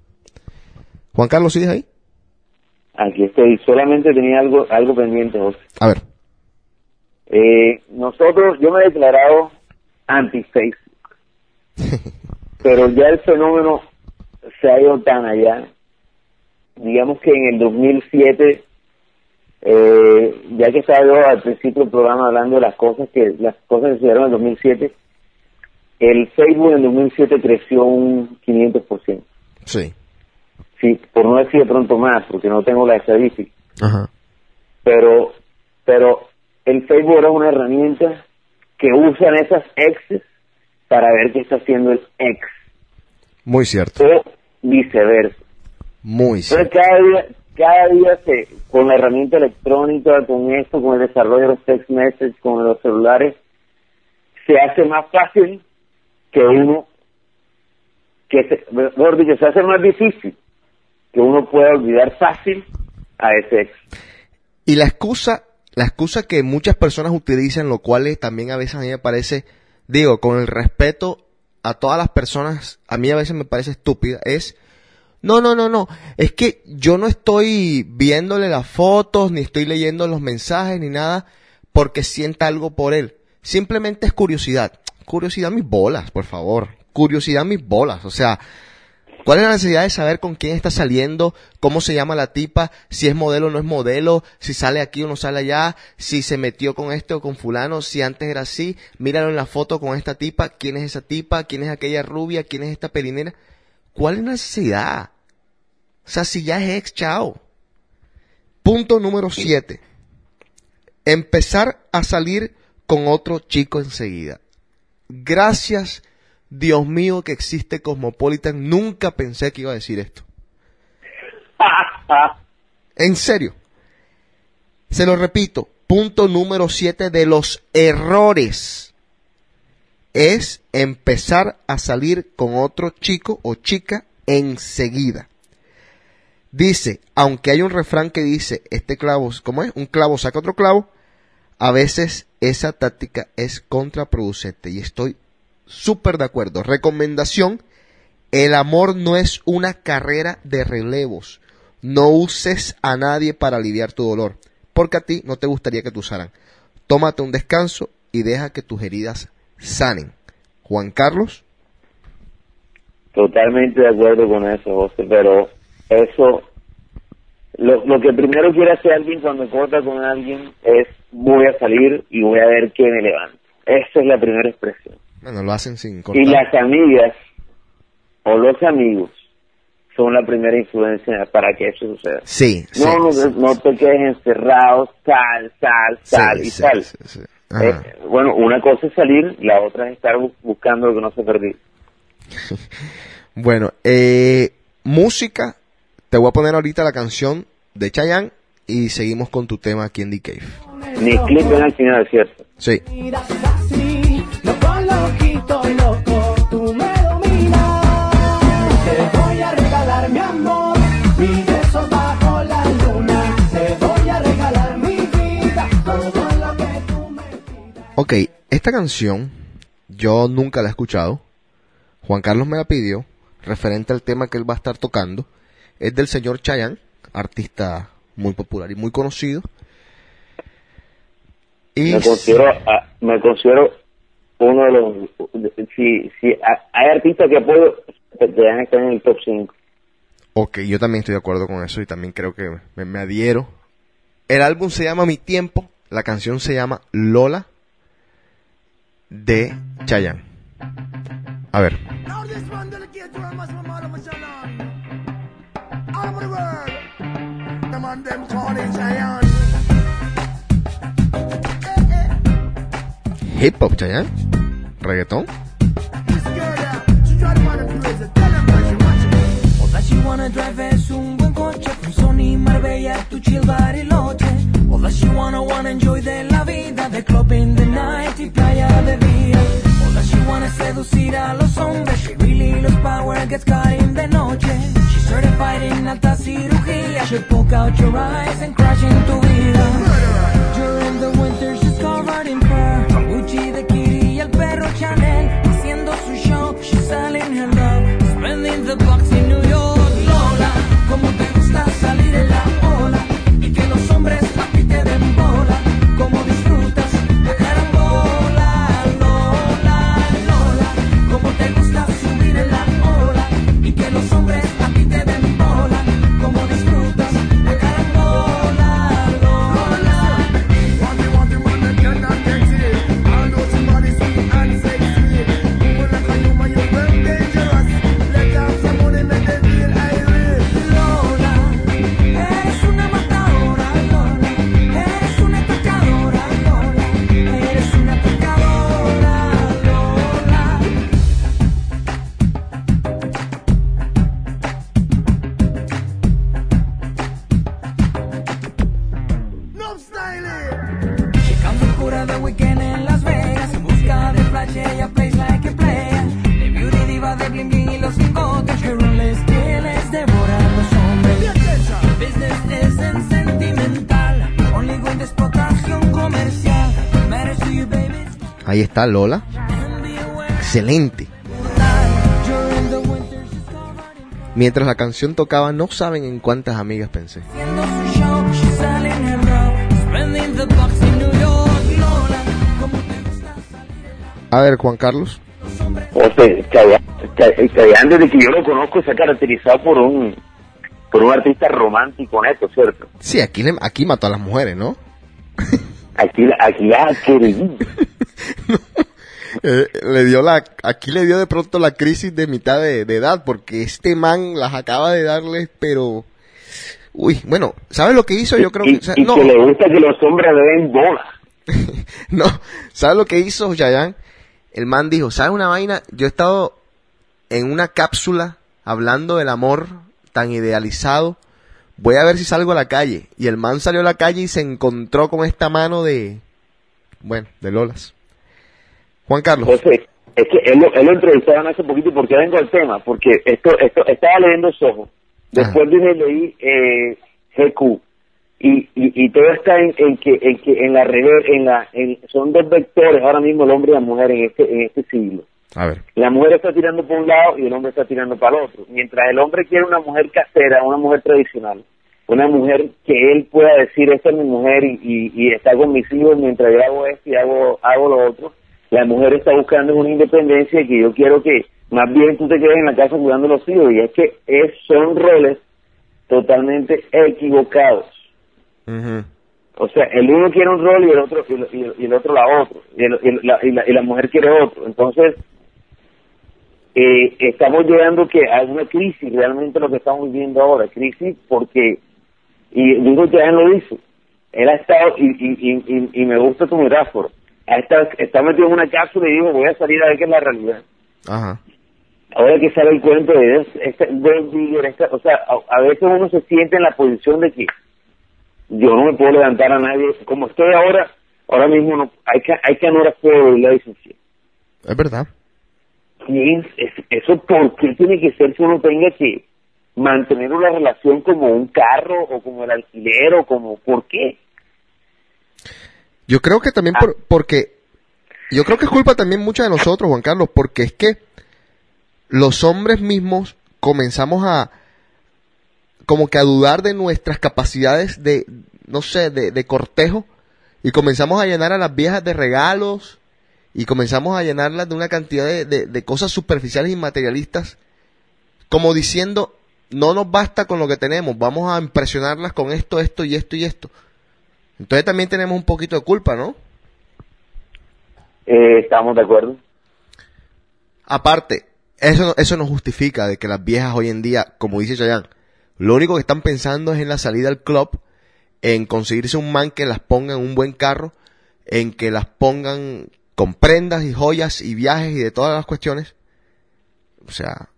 Juan Carlos, ¿sigues ahí? Aquí estoy. Solamente tenía algo algo pendiente, José. A ver. Eh, nosotros, yo me he declarado anti-Facebook. pero ya el fenómeno se ha ido tan allá. Digamos que en el 2007, eh, ya que estaba yo al principio del programa hablando de las cosas que las cosas que se dieron en el 2007, el Facebook en el 2007 creció un 500%. Sí. Sí, por no decir de pronto más, porque no tengo la estadística. Ajá. Pero, pero el Facebook era una herramienta que usan esas exes para ver qué está haciendo el ex Muy cierto. o viceversa. Muy Entonces cierto. cada día, cada día se, con la herramienta electrónica, con esto, con el desarrollo de los text messages, con los celulares, se hace más fácil que uno, que se, mejor dicho, se hace más difícil que uno pueda olvidar fácil a ese ex. Y la excusa, la excusa que muchas personas utilizan, lo cual también a veces a mí me parece, digo, con el respeto a todas las personas, a mí a veces me parece estúpida, es, no, no, no, no, es que yo no estoy viéndole las fotos, ni estoy leyendo los mensajes, ni nada, porque sienta algo por él. Simplemente es curiosidad. Curiosidad mis bolas, por favor. Curiosidad mis bolas. O sea, ¿Cuál es la necesidad de saber con quién está saliendo, cómo se llama la tipa, si es modelo o no es modelo, si sale aquí o no sale allá, si se metió con este o con fulano, si antes era así, míralo en la foto con esta tipa, quién es esa tipa, quién es aquella rubia, quién es esta pelinera? ¿Cuál es la necesidad? O sea, si ya es ex, chao. Punto número siete. Empezar a salir con otro chico enseguida. Gracias, Dios mío, que existe Cosmopolitan. Nunca pensé que iba a decir esto. En serio. Se lo repito. Punto número 7 de los errores es empezar a salir con otro chico o chica enseguida. Dice, aunque hay un refrán que dice, este clavo, ¿cómo es? Un clavo saca otro clavo, a veces esa táctica es contraproducente y estoy súper de acuerdo. Recomendación, el amor no es una carrera de relevos. No uses a nadie para aliviar tu dolor, porque a ti no te gustaría que te usaran. Tómate un descanso y deja que tus heridas sanen. Juan Carlos, Totalmente de acuerdo con eso, José, pero eso, lo, que primero quiere hacer alguien cuando corta con alguien es voy a salir y voy a ver qué me levanta. Esa es la primera expresión. Bueno, lo hacen sin cortar. Y las amigas o los amigos son la primera influencia para que eso suceda. Sí, sí, No, no, sí, no te quedes encerrado, sal, sal, sí, sal y sí, sal. sí, sí. Ajá. Eh, bueno, una cosa es salir, la otra es estar bu- buscando lo que no se perdió. Bueno, eh, música, te voy a poner ahorita la canción de Chayanne y seguimos con tu tema aquí en The Cave. Ni clip ven al final, ¿cierto? Sí. Ok, esta canción yo nunca la he escuchado. Juan Carlos me la pidió, referente al tema que él va a estar tocando. Es del señor Chayanne, artista muy popular y muy conocido. Y Me considero, me considero uno de los, si, si hay artistas que apoyo, que deberían estar en el top 5. Ok, yo también estoy de acuerdo con eso y también creo que me, me adhiero El álbum se llama Mi Tiempo, la canción se llama Lola de Chayanne. A ver. Hip hop Chayanne. Reggaetón. This girl, yeah, she try to find a place. Tell them what she wants. All that she wanna drive es un buen coche Con Sony Marbella, tu chill Bariloche That she wanna wanna enjoy de la vida De club in the night y playa de día. That she wanna seducir a los hombres She really loves power, gets caught in de noche. She's certified in alta cirugía She'll poke out your eyes and crash in tu vida Ahí está Lola. Excelente. Mientras la canción tocaba, no saben en cuántas amigas pensé. A ver, Juan Carlos. José, Chayanne, desde que yo lo conozco, se ha caracterizado por un por un artista romántico neto, ¿cierto? Sí, aquí, aquí mató a las mujeres, ¿no? Aquí, aquí ha querido. Eh, le dio la, aquí le dio de pronto la crisis de mitad de, de edad, porque este man las acaba de darles, pero, uy, bueno, ¿sabes lo que hizo? Yo creo y, que, o sea, y no, que le gusta que los hombres le den bola. no, ¿sabes lo que hizo Yayan? El man dijo, ¿sabes una vaina? Yo he estado en una cápsula hablando del amor tan idealizado, voy a ver si salgo a la calle. Y el man salió a la calle y se encontró con esta mano de, bueno, de Lolas. Juan Carlos. José, es que él lo, él lo entrevistaban hace poquito porque vengo al tema, porque esto, esto estaba leyendo Soho, después vine y leí eh, GQ y, y, y todo está en, en que en que en la en la en, son dos vectores ahora mismo el hombre y la mujer en este en este siglo. A ver. La mujer está tirando por un lado y el hombre está tirando para el otro. Mientras el hombre quiere una mujer casera, una mujer tradicional, una mujer que él pueda decir, esta es mi mujer y, y, y está con mis hijos mientras yo hago esto y hago, hago lo otro, la mujer está buscando una independencia y que yo quiero que más bien tú te quedes en la casa cuidando los hijos. Y es que es, son roles totalmente equivocados. O sea, el uno quiere un rol y el otro y el, y el otro la otro y, el- y la, y la- y la mujer quiere otro. Entonces eh, estamos llegando que a una crisis realmente lo que estamos viviendo ahora, crisis porque y digo ya lo dice, él ha estado y, y, y, y- y me gusta tu metáfora, estado, está metido en una cápsula y dijo voy a salir a ver qué es la realidad. Ajá. Ahora que sale el cuento de este, Gold Digger, esta- o sea, a, a veces uno se siente en la posición de que yo no me puedo levantar a nadie, como estoy ahora, ahora mismo no, hay que, hay que anular fuego y la. Es verdad. ¿Quién es, eso por qué tiene que ser si uno tenga que mantener una relación como un carro o como el alquiler o como, ¿por qué? Yo creo que también por, porque, yo creo que es culpa también mucha de nosotros, Juan Carlos, porque es que los hombres mismos comenzamos a, como que a dudar de nuestras capacidades de, no sé, de, de cortejo, y comenzamos a llenar a las viejas de regalos, y comenzamos a llenarlas de una cantidad de, de- de cosas superficiales y materialistas, como diciendo, no nos basta con lo que tenemos, vamos a impresionarlas con esto, esto y esto y esto. Entonces también tenemos un poquito de culpa, ¿no? Eh, estamos de acuerdo. Aparte, eso, eso no justifica de que las viejas hoy en día, como dice Chayanne, lo único que están pensando es en la salida al club, en conseguirse un man que las ponga en un buen carro, en que las pongan con prendas y joyas y viajes y de todas las cuestiones. O sea,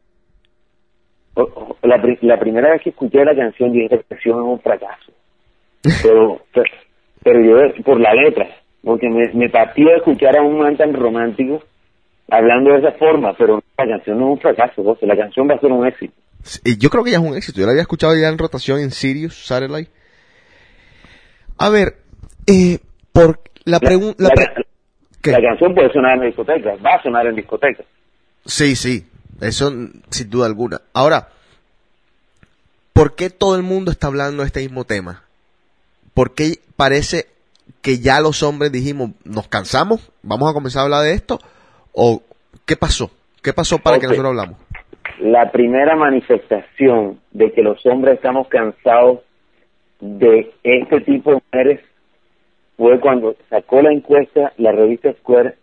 La, la primera vez que escuché la canción dije, esta canción es un fracaso. Pero, pero, pero yo, por la letra, porque me, me partió escuchar a un man tan romántico hablando de esa forma, pero la canción no es un fracaso, José, la canción va a ser un éxito. y yo creo que ya es un éxito. Yo la había escuchado ya en rotación en Sirius Satellite. A ver, eh, por la pregunta... la canción puede sonar en discoteca, va a sonar en discoteca. Sí, sí, eso sin duda alguna. Ahora, ¿por qué todo el mundo está hablando de este mismo tema? ¿Por qué parece que ya los hombres dijimos, nos cansamos, vamos a comenzar a hablar de esto? ¿O qué pasó? ¿Qué pasó para que Ok. nosotros hablamos? la primera manifestación de que los hombres estamos cansados de este tipo de mujeres fue cuando sacó la encuesta la revista Square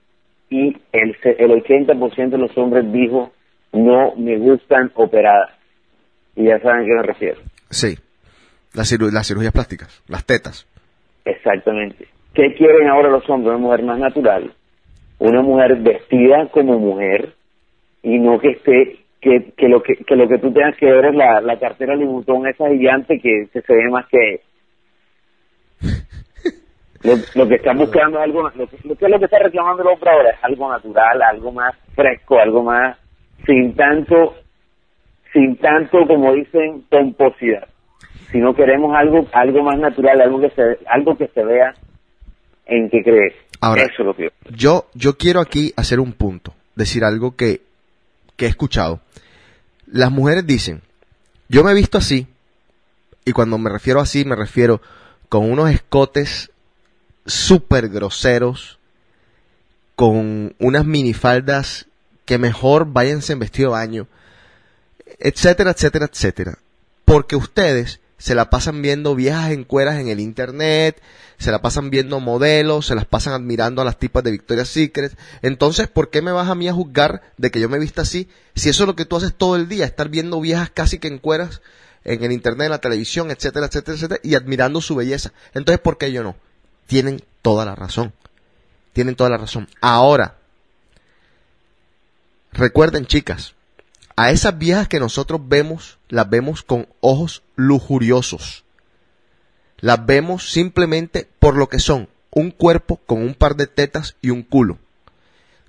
y el, el 80% de los hombres dijo no me gustan operadas. Y ya saben a qué me refiero. Sí, las, ciru- las cirugías plásticas, las tetas. Exactamente. ¿Qué quieren ahora los hombres? Una mujer más natural. Una mujer vestida como mujer y no que esté, que, que lo que, que lo que tú tengas que ver es la, la cartera de botón esa gigante que, que se ve más que lo, lo que están buscando es algo, lo que, lo que es lo que está reclamando el hombre ahora es algo natural, algo más fresco, algo más sin tanto, sin tanto como dicen pomposidad si no queremos algo algo más natural algo que se algo que se vea en que crees Ahora- eso es lo que Yo, yo quiero aquí hacer un punto, decir algo que, que he escuchado. Las mujeres dicen, yo me he visto así, y cuando me refiero así, me refiero con unos escotes súper groseros, con unas minifaldas que mejor váyanse en vestido de baño, etcétera, etcétera, etcétera. Porque ustedes se la pasan viendo viejas en cueras en el internet, se la pasan viendo modelos, se las pasan admirando a las tipas de Victoria's Secret. Entonces, ¿por qué me vas a mí a juzgar de que yo me vista así? Si eso es lo que tú haces todo el día, estar viendo viejas casi que en cueras en el internet, en la televisión, etcétera, etcétera, etcétera, y admirando su belleza. Entonces, ¿por qué yo no? Tienen toda la razón. Tienen toda la razón. Ahora, recuerden chicas, a esas viejas que nosotros vemos, las vemos con ojos lujuriosos. Las vemos simplemente por lo que son, un cuerpo con un par de tetas y un culo.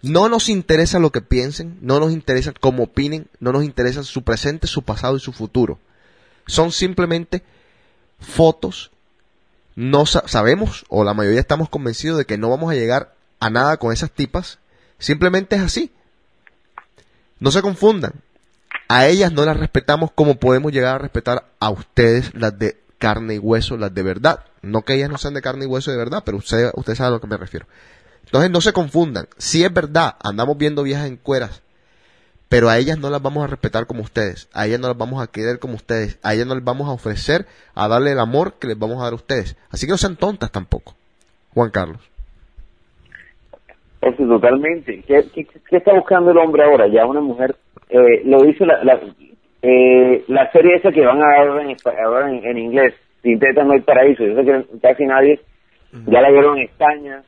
No nos interesa lo que piensen, no nos interesa cómo opinen, no nos interesa su presente, su pasado y su futuro. Son simplemente fotos. No sa- sabemos, o la mayoría estamos convencidos de que no vamos a llegar a nada con esas tipas. Simplemente es así. No se confundan. A ellas no las respetamos como podemos llegar a respetar a ustedes, las de carne y hueso, las de verdad. No que ellas no sean de carne y hueso de verdad, pero usted, usted sabe a lo que me refiero. Entonces no se confundan. Si es verdad, andamos viendo viejas en cueras, pero a ellas no las vamos a respetar como ustedes. A ellas no las vamos a querer como ustedes. A ellas no les vamos a ofrecer a darle el amor que les vamos a dar a ustedes. Así que no sean tontas tampoco. Juan Carlos. Eso totalmente. ¿Qué, qué, qué está buscando el hombre ahora? Ya una mujer, eh, lo dice la, la, eh, la serie esa que van a dar en, ahora en, en inglés, Sin tetas no hay paraíso. Yo sé que casi nadie, ya la vieron en España,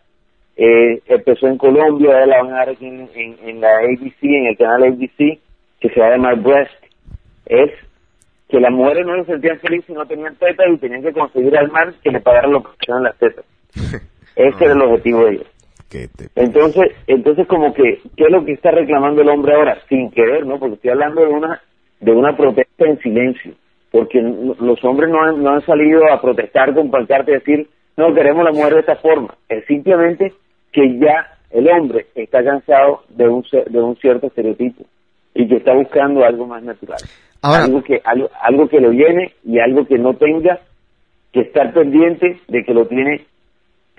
eh, empezó en Colombia, ahora la van a dar aquí en, en, en la ABC, en el canal ABC, que se llama Breast. Es que las mujeres no se sentían felices si no tenían tetas y tenían que conseguir al man que le pagara lo que eran las tetas. Ese era el objetivo de ellos. Que te- Entonces, entonces como que, ¿qué es lo que está reclamando el hombre ahora? Sin querer, ¿no? Porque estoy hablando de una, de una protesta en silencio. Porque los hombres no han, no han salido a protestar con pancarta y decir, no, queremos la mujer de esta forma. Es simplemente que ya el hombre está cansado de un, de un cierto estereotipo y que está buscando algo más natural. Ahora- algo que algo, algo que lo llene y algo que no tenga que estar pendiente de que lo tiene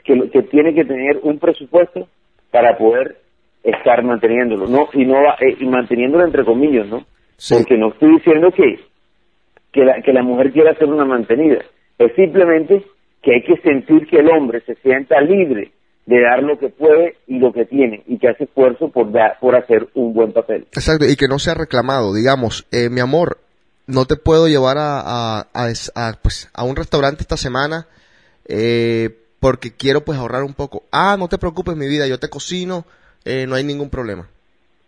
que, que tiene que tener un presupuesto para poder estar manteniéndolo, no y no va- eh, y manteniéndolo entre comillas, ¿no? Sí. Porque no estoy diciendo que que la, que la mujer quiera ser una mantenida, es simplemente que hay que sentir que el hombre se sienta libre de dar lo que puede y lo que tiene y que hace esfuerzo por dar, por hacer un buen papel. Exacto, y que no sea reclamado. Digamos, eh, mi amor, no te puedo llevar a, a, a a, pues, a un restaurante esta semana eh, porque quiero pues ahorrar un poco. Ah, no te preocupes, mi vida, yo te cocino, eh, no hay ningún problema.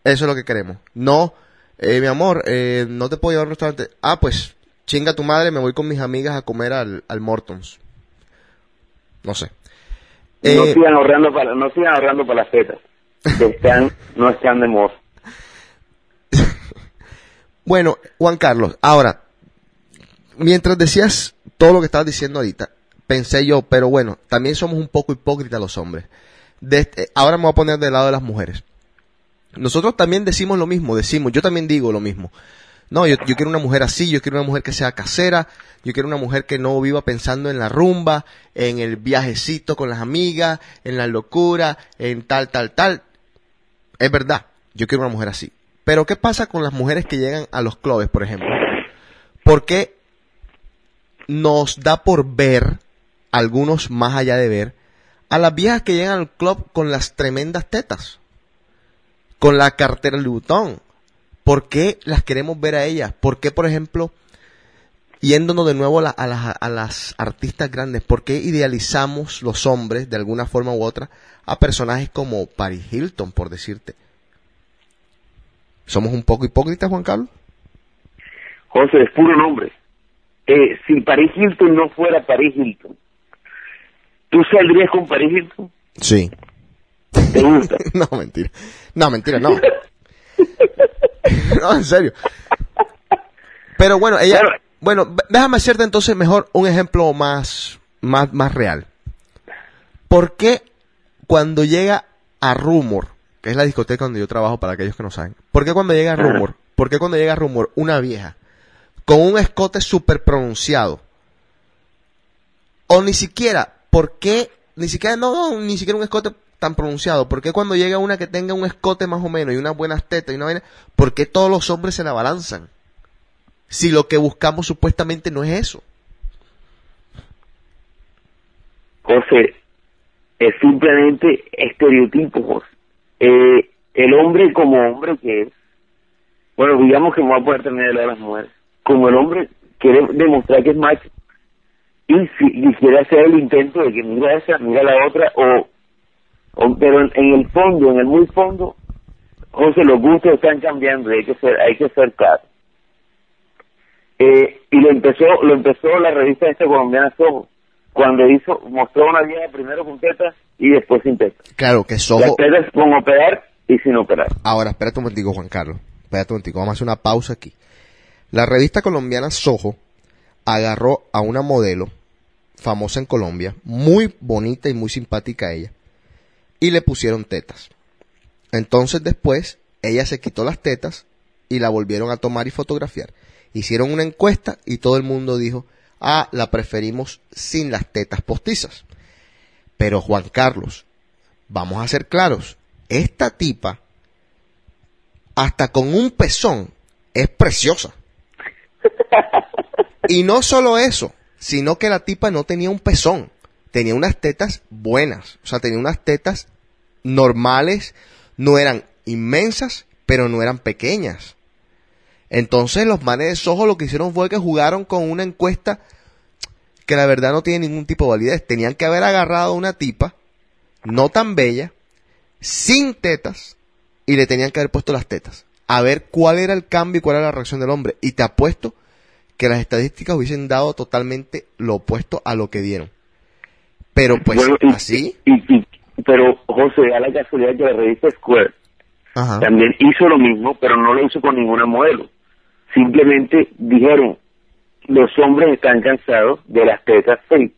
Eso es lo que queremos. No, eh, mi amor, eh, no te puedo llevar a un restaurante. Ah, pues, chinga tu madre, me voy con mis amigas a comer al, al Mortons. No sé. no Eh, sigan ahorrando para, no sigan ahorrando para las tetas, que están, no están de moda. Bueno, Juan Carlos, ahora, mientras decías todo lo que estabas diciendo ahorita, pensé yo, pero bueno, también somos un poco hipócritas los hombres. Este- ahora me voy a poner del lado de las mujeres. Nosotros también decimos lo mismo, decimos, yo también digo lo mismo. No, yo, yo quiero una mujer así, yo quiero una mujer que sea casera, yo quiero una mujer que no viva pensando en la rumba, en el viajecito con las amigas, en la locura, en tal, tal, tal. Es verdad, yo quiero una mujer así. Pero ¿qué pasa con las mujeres que llegan a los clubes, por ejemplo? ¿Por qué nos da por ver, algunos más allá de ver, a las viejas que llegan al club con las tremendas tetas? Con la cartera Louis Vuitton. ¿Por qué las queremos ver a ellas? ¿Por qué, por ejemplo, yéndonos de nuevo a, a las, a las artistas grandes, ¿por qué idealizamos los hombres, de alguna forma u otra, a personajes como Paris Hilton, por decirte? ¿Somos un poco hipócritas, Juan Carlos? José, es puro nombre. Eh, si Paris Hilton no fuera Paris Hilton, ¿tú saldrías con Paris Hilton? Sí. ¿Te gusta? no, mentira. No, mentira, no. no, en serio. Pero bueno, ella... Claro. Bueno, déjame hacerte entonces mejor un ejemplo más, más, más real. ¿Por qué cuando llega a Rumor, que es la discoteca donde yo trabajo para aquellos que no saben, ¿por qué cuando llega a Rumor, por qué cuando llega a Rumor una vieja con un escote súper pronunciado, o ni siquiera, ¿por qué, ni siquiera, no, no, ni siquiera un escote tan pronunciado, ¿por qué cuando llega una que tenga un escote más o menos y unas buenas tetas y una vaina, ¿por qué todos los hombres se la balanzan? Si lo que buscamos supuestamente no es eso. José, es simplemente estereotipo, José. Eh, el hombre como hombre que es, bueno, digamos que me voy a poder tener de las mujeres, como el hombre quiere demostrar que es macho y si y quiere hacer el intento de que mira esa, mira la otra, o, o- pero en, en el fondo, en el muy fondo, José, los gustos están cambiando y hay que ser, hay que ser claro. Eh, y lo empezó, lo empezó la revista esta colombiana Soho, cuando hizo, mostró una vieja primero con tetas y después sin tetas. Claro que Las Soho... tetas con operar y sin operar. Ahora, espérate un momentico, Juan Carlos. Espérate un momentico, vamos a hacer una pausa aquí. La revista colombiana Soho agarró a una modelo famosa en Colombia, muy bonita y muy simpática ella, y le pusieron tetas. Entonces después, ella se quitó las tetas y la volvieron a tomar y fotografiar. Hicieron una encuesta y todo el mundo dijo, ah, la preferimos sin las tetas postizas. Pero Juan Carlos, vamos a ser claros, esta tipa, hasta con un pezón, es preciosa. Y no solo eso, sino que la tipa no tenía un pezón, tenía unas tetas buenas, o sea, tenía unas tetas normales, no eran inmensas, pero no eran pequeñas. Entonces los manes de Soho lo que hicieron fue que jugaron con una encuesta que la verdad no tiene ningún tipo de validez. Tenían que haber agarrado a una tipa no tan bella, sin tetas, y le tenían que haber puesto las tetas. A ver cuál era el cambio y cuál era la reacción del hombre. Y te apuesto que las estadísticas hubiesen dado totalmente lo opuesto a lo que dieron. Pero pues Bueno, y- así. Y, y- pero José, da la casualidad que la revista Square Ajá. también hizo lo mismo, pero no lo hizo con ninguna modelo. Simplemente dijeron, los hombres están cansados de las tetas fake.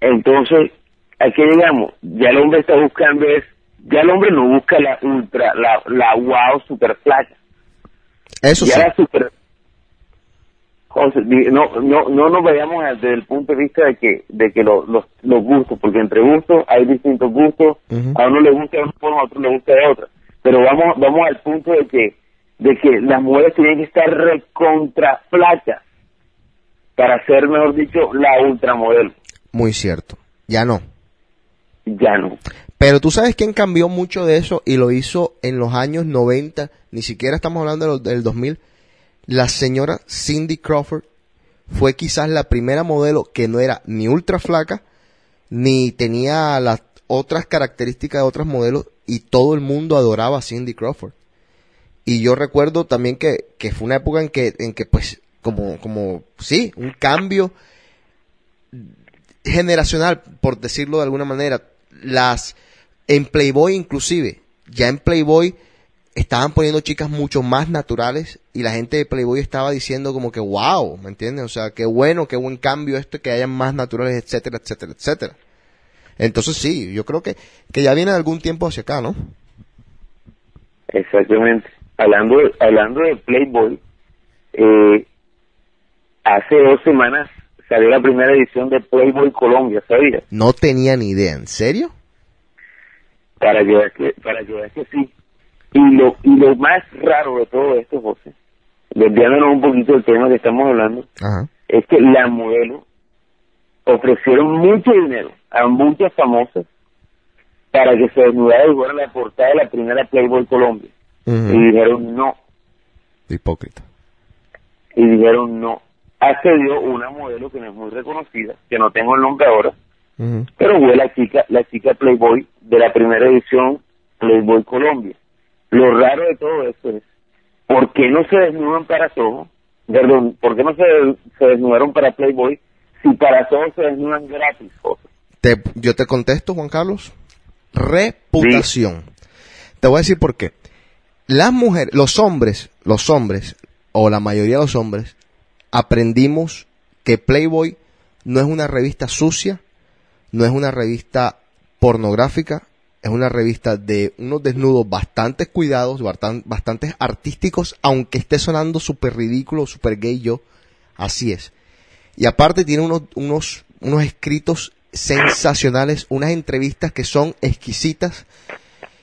Entonces, ¿a qué llegamos? Ya el hombre está buscando es, ya el hombre no busca la ultra, la, la wow super flaca. Eso ya sí. la super José, no, no, no nos vayamos desde el punto de vista de que, de que lo- los, los gustos, porque entre gustos hay distintos gustos, Ujú. a uno le gusta de una forma, a otro le gusta de otra. Pero vamos, vamos al punto de que, de que las mujeres tienen que estar recontra flacas. para ser, mejor dicho, la ultramodelo. Muy cierto. Ya no. Ya no. Pero tú sabes quién cambió mucho de eso y lo hizo en los años 90, ni siquiera estamos hablando de los- del 2000. La señora Cindy Crawford fue quizás la primera modelo que no era ni ultra flaca, ni tenía las otras características de otras modelos y todo el mundo adoraba a Cindy Crawford. Y yo recuerdo también que, que fue una época en que, en que pues, como, como, sí, un cambio generacional, por decirlo de alguna manera. Las, en Playboy inclusive, ya en Playboy estaban poniendo chicas mucho más naturales y la gente de Playboy estaba diciendo como que wow, ¿me entiendes? O sea, qué bueno, qué buen cambio esto, que hayan más naturales, etcétera, etcétera, etcétera. Entonces sí, yo creo que, que ya viene de algún tiempo hacia acá, ¿no? Exactamente. Hablando de, hablando de Playboy, eh, hace dos semanas salió la primera edición de Playboy Colombia, ¿sabías? No tenía ni idea, ¿en serio? Para que para que veas que sí. Y lo, y lo más raro de todo esto, José, desviándonos un poquito del tema que estamos hablando, Ajá. es que la modelo ofrecieron mucho dinero a muchas famosas para que se desnudara y fuera la portada de la primera Playboy Colombia. Y dijeron no, Hipócrita. y dijeron no. Accedió una modelo que no es muy reconocida, que no tengo el nombre ahora, pero fue la chica, la chica Playboy de la primera edición Playboy Colombia. Lo raro de todo esto es, ¿por qué no se desnudan para Soho? Perdón, ¿por qué no se, se desnudaron para Playboy si para Soho se desnudan gratis? Te- yo te contesto, Juan Carlos. Reputación. Te voy a decir por qué. Las mujeres, los hombres, los hombres, o la mayoría de los hombres, aprendimos que Playboy no es una revista sucia, no es una revista pornográfica, es una revista de unos desnudos bastante cuidados, bastan- bastante artísticos, aunque esté sonando súper ridículo, súper gay yo, así es. Y aparte tiene unos, unos, unos escritos sensacionales, unas entrevistas que son exquisitas.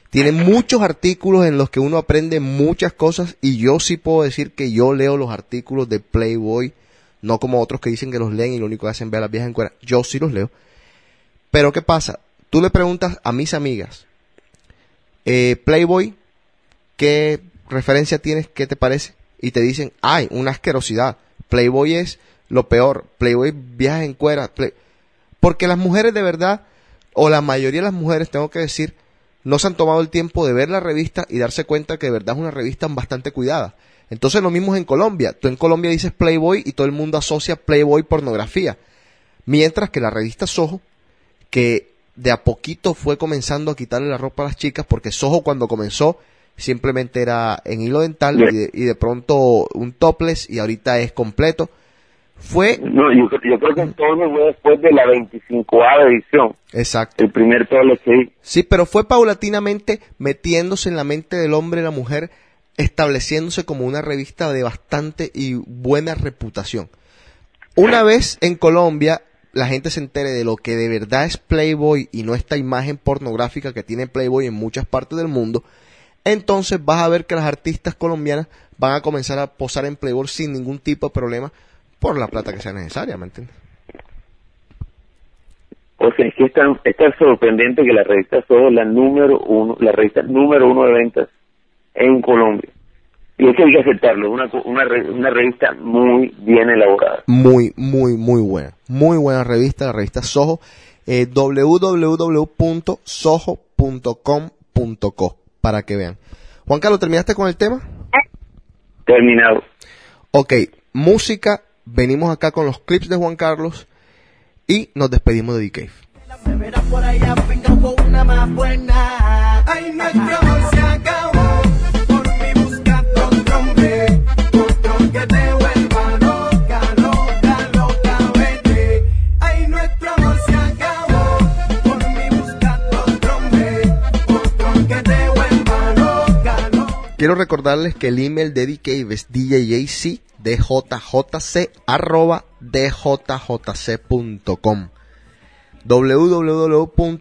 Tiene muchos artículos en los que uno aprende muchas cosas y yo sí puedo decir que yo leo los artículos de Playboy, no como otros que dicen que los leen y lo único que hacen es ver a las viejas en cuera. Yo sí los leo. Pero ¿qué pasa? Tú le preguntas a mis amigas, eh, Playboy, ¿qué referencia tienes? ¿Qué te parece? Y te dicen, ay, una asquerosidad. Playboy es lo peor. Playboy viaja en cuera. Porque las mujeres de verdad, o la mayoría de las mujeres, tengo que decir, no se han tomado el tiempo de ver la revista y darse cuenta que de verdad es una revista bastante cuidada. Entonces lo mismo es en Colombia. Tú en Colombia dices Playboy y todo el mundo asocia Playboy pornografía. Mientras que la revista Soho, que de a poquito fue comenzando a quitarle la ropa a las chicas, porque Soho cuando comenzó simplemente era en hilo dental y de, y de pronto un topless y ahorita es completo. Fue No, yo, yo creo que entonces fue después de la 25 edición, exacto. el primer todo que Sí, pero fue paulatinamente metiéndose en la mente del hombre y la mujer, estableciéndose como una revista de bastante y buena reputación. Una vez en Colombia la gente se entere de lo que de verdad es Playboy y no esta imagen pornográfica que tiene Playboy en muchas partes del mundo, entonces vas a ver que las artistas colombianas van a comenzar a posar en Playboy sin ningún tipo de problema por la plata que sea necesaria, ¿me entiendes? O sea, es que es tan, es tan sorprendente que la revista Soho es la número uno, la revista número uno de ventas en Colombia. Y es que hay que aceptarlo, una, una, re- una revista muy bien elaborada. muy, muy, muy buena. Muy buena revista, la revista Soho. Eh, www.soho.com.co para que vean. Juan Carlos, ¿terminaste con el tema? Terminado. Ok, música. Venimos acá con los clips de Juan Carlos y nos despedimos de D-Cave. Quiero recordarles que el email de D-Cave es djjc, djjc, arroba djjc.com www.djjc.com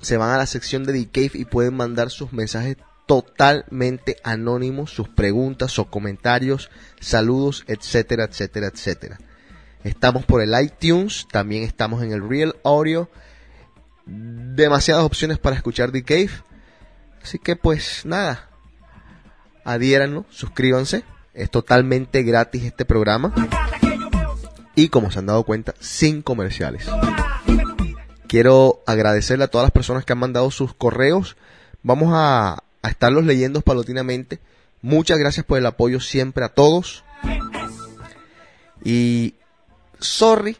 se van a la sección de The Cave y pueden mandar sus mensajes totalmente anónimos sus preguntas o comentarios, saludos, etcétera, etcétera, etcétera. Estamos por el iTunes, también estamos en el Real Audio. Demasiadas opciones para escuchar The Cave. Así que pues nada, adhiéranlo, suscríbanse. Es totalmente gratis este programa. Y como se han dado cuenta, sin comerciales. Quiero agradecerle a todas las personas que han mandado sus correos. Vamos a, estarlos leyendo paulatinamente. Muchas gracias por el apoyo siempre a todos. Y sorry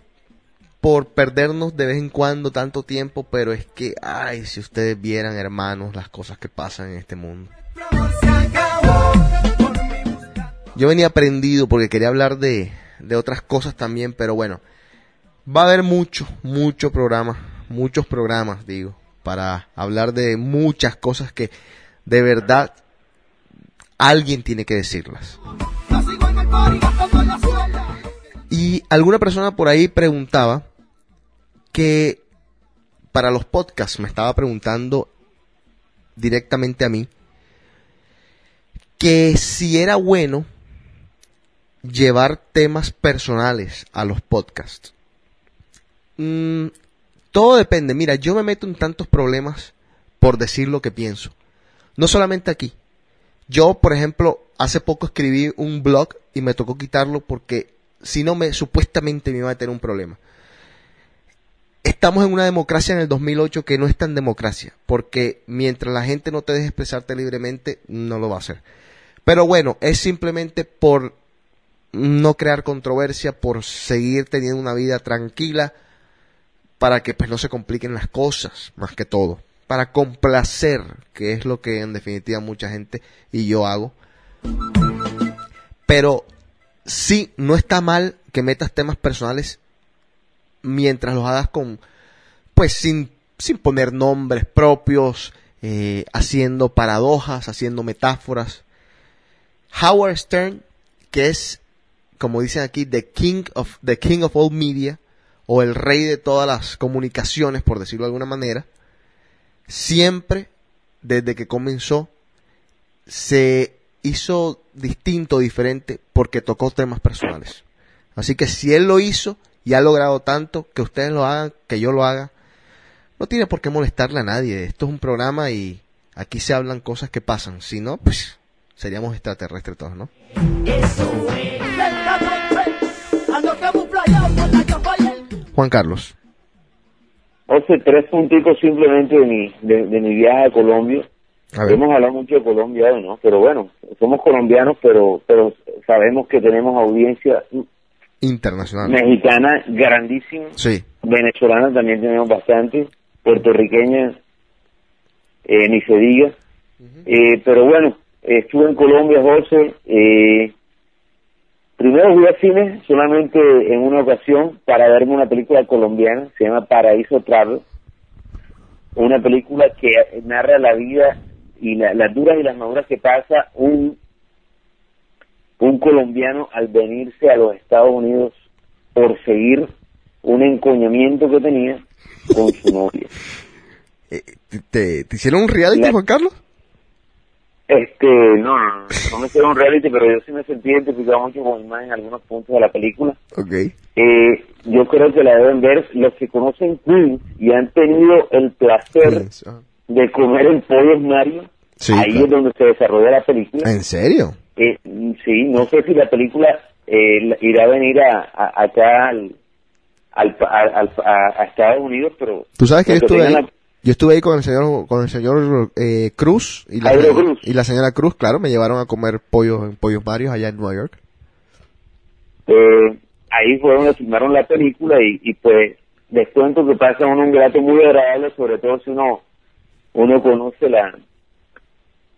por perdernos de vez en cuando tanto tiempo, pero es que, ay, si ustedes vieran, hermanos, las cosas que pasan en este mundo. Yo venía aprendido porque quería hablar de, de otras cosas también, pero bueno, va a haber mucho, mucho programa, muchos programas, digo, para hablar de muchas cosas que de verdad alguien tiene que decirlas. Y alguna persona por ahí preguntaba que para los podcasts me estaba preguntando directamente a mí que si era bueno llevar temas personales a los podcasts. Mm, todo depende. Mira, yo me meto en tantos problemas por decir lo que pienso. No solamente aquí. Yo, por ejemplo, hace poco escribí un blog y me tocó quitarlo porque si no me supuestamente me iba a tener un problema. Estamos en una democracia en el 2008 que no es tan democracia, porque mientras la gente no te deje expresarte libremente, no lo va a hacer. Pero bueno, es simplemente por no crear controversia, por seguir teniendo una vida tranquila, para que pues no se compliquen las cosas, más que todo, para complacer, que es lo que en definitiva mucha gente y yo hago. Pero sí, no está mal que metas temas personales mientras los hagas con, pues sin, sin poner nombres propios, eh, haciendo paradojas, haciendo metáforas. Howard Stern, que es, como dicen aquí, the king of, the king of all media, o el rey de todas las comunicaciones, por decirlo de alguna manera, siempre, desde que comenzó, se hizo distinto, diferente, porque tocó temas personales. Así que si él lo hizo y ha logrado tanto, que ustedes lo hagan, que yo lo haga, no tiene por qué molestarle a nadie. Esto es un programa y aquí se hablan cosas que pasan. Si no, pues seríamos extraterrestres todos, ¿no? Juan Carlos. José, tres punticos simplemente de mi, de, de mi viaje a Colombia. A. Hemos hablado mucho de Colombia hoy, ¿no? Pero bueno, somos colombianos, pero pero sabemos que tenemos audiencia Internacional. mexicana grandísima, Sí. venezolana también tenemos bastante, puertorriqueña, eh, ni se diga. Eh, pero bueno, estuve en Colombia, José. Eh, primero fui al cine solamente en una ocasión para verme una película colombiana, se llama Paraíso Travel. Una película que narra la vida y la- las duras y las maduras que pasa un un colombiano al venirse a los Estados Unidos por seguir un encoñamiento que tenía con su novia. Eh, ¿te- te, te hicieron un reality, La- Juan Carlos? Este, no, no, no, no me hicieron un reality, pero yo sí me sentí identificado mucho con Ismael en algunos puntos de la película. Ok. Eh, yo creo que la deben ver los que conocen Queens y han tenido el placer de comer el pollo Mario. Sí, Ahí claro. es donde se desarrolla la película. ¿En serio? Eh, sí, no sé si la película eh, irá a venir a, a- acá al, al, a, al- a- a Estados Unidos, pero... Tú sabes que yo estuve ahí, la- yo estuve ahí con el señor, con el señor eh, Cruz y la, señora- Cruz. y la señora Cruz, claro, me llevaron a comer pollos en pollos varios allá en Nueva York. eh, ahí fue donde filmaron la película y, y pues cuento que pasa uno un grato muy agradable, sobre todo si uno uno conoce la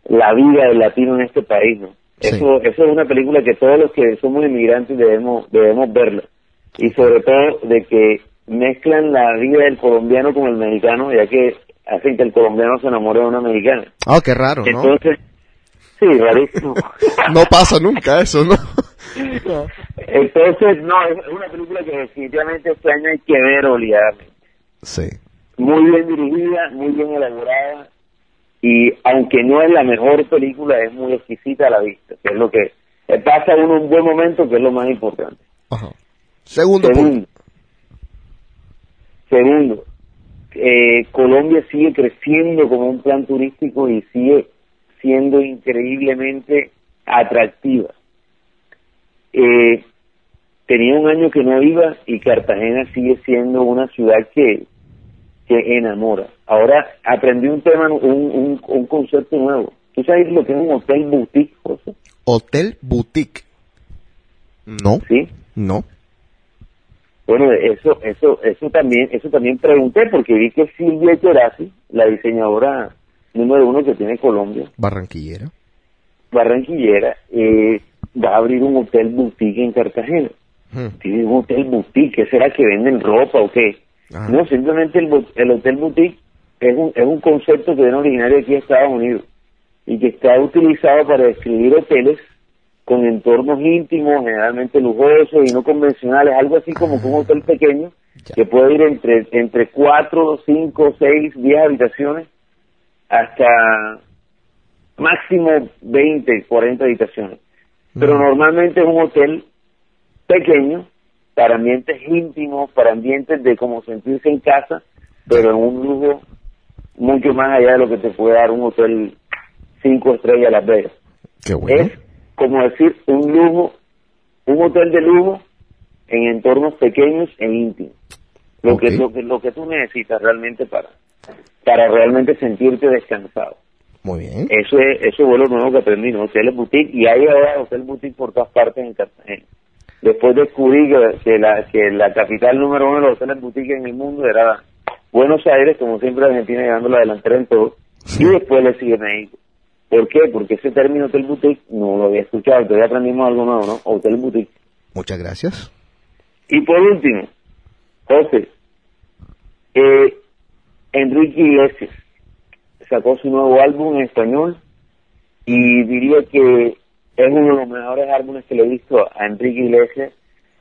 la vida del latino en este país, ¿no? Sí. Eso, eso es una película que todos los que somos inmigrantes debemos debemos verla y sobre todo de que mezclan la vida del colombiano con el mexicano, ya que hacen que el colombiano se enamore de una mexicana. Ah, qué raro, ¿no? Entonces, sí, rarísimo. No pasa nunca eso, ¿no? Entonces, no, es es una película que definitivamente este año hay que ver obligadamente. sí. Muy bien dirigida, muy bien elaborada, y aunque no es la mejor película, es muy exquisita a la vista, que es lo que eh, pasa uno un buen momento, que es lo más importante. Ajá. Segundo punto. Segundo eh, Colombia sigue creciendo como un plan turístico y sigue siendo increíblemente atractiva. Eh, tenía un año que no iba y Cartagena sigue siendo una ciudad que, que enamora. Ahora aprendí un tema, un, un, un concepto nuevo. ¿Tú sabes lo que es un hotel boutique, José? Hotel Boutique. No, ¿Sí? no. Bueno, eso, eso, eso también, eso también pregunté porque vi que Silvia Cherasi, la diseñadora número uno que tiene Colombia, Barranquillera. barranquillera, eh, va a abrir un hotel boutique en Cartagena. Hmm. Tiene un hotel boutique, ¿qué será que venden ropa o qué? Ajá. No, simplemente el, el hotel boutique es un, es un concepto que viene originario aquí de Estados Unidos y que está utilizado para describir hoteles con entornos íntimos, generalmente lujosos y no convencionales, algo así como que un hotel pequeño Ya. que puede ir entre entre cuatro, cinco, seis, diez habitaciones hasta máximo 20, 40 habitaciones. Pero Mm. normalmente es un hotel pequeño para ambientes íntimos, para ambientes de como sentirse en casa, pero en un lujo mucho más allá de lo que te puede dar un hotel cinco estrellas Las Vegas. Qué bueno. Es como decir un lujo, un hotel de lujo en entornos pequeños e íntimos. Lo que lo que lo que tú necesitas realmente para para realmente sentirte descansado. Muy bien. Eso es eso fue lo nuevo que aprendí, ¿no? Hoteles boutique y hay ahora hotel boutique por todas partes en Cartagena. Después descubrí que, que la que la capital número uno de los hoteles boutique en el mundo era Buenos Aires, como siempre Argentina llevando la delantera en todo, y después le sigue México. ¿Por qué? Porque ese término hotel boutique no lo había escuchado, todavía aprendimos algo nuevo, ¿no? Hotel boutique. Muchas gracias. Y por último, José, eh, Enrique Iglesias sacó su nuevo álbum en español y diría que es uno de los mejores álbumes que le he visto a Enrique Iglesias.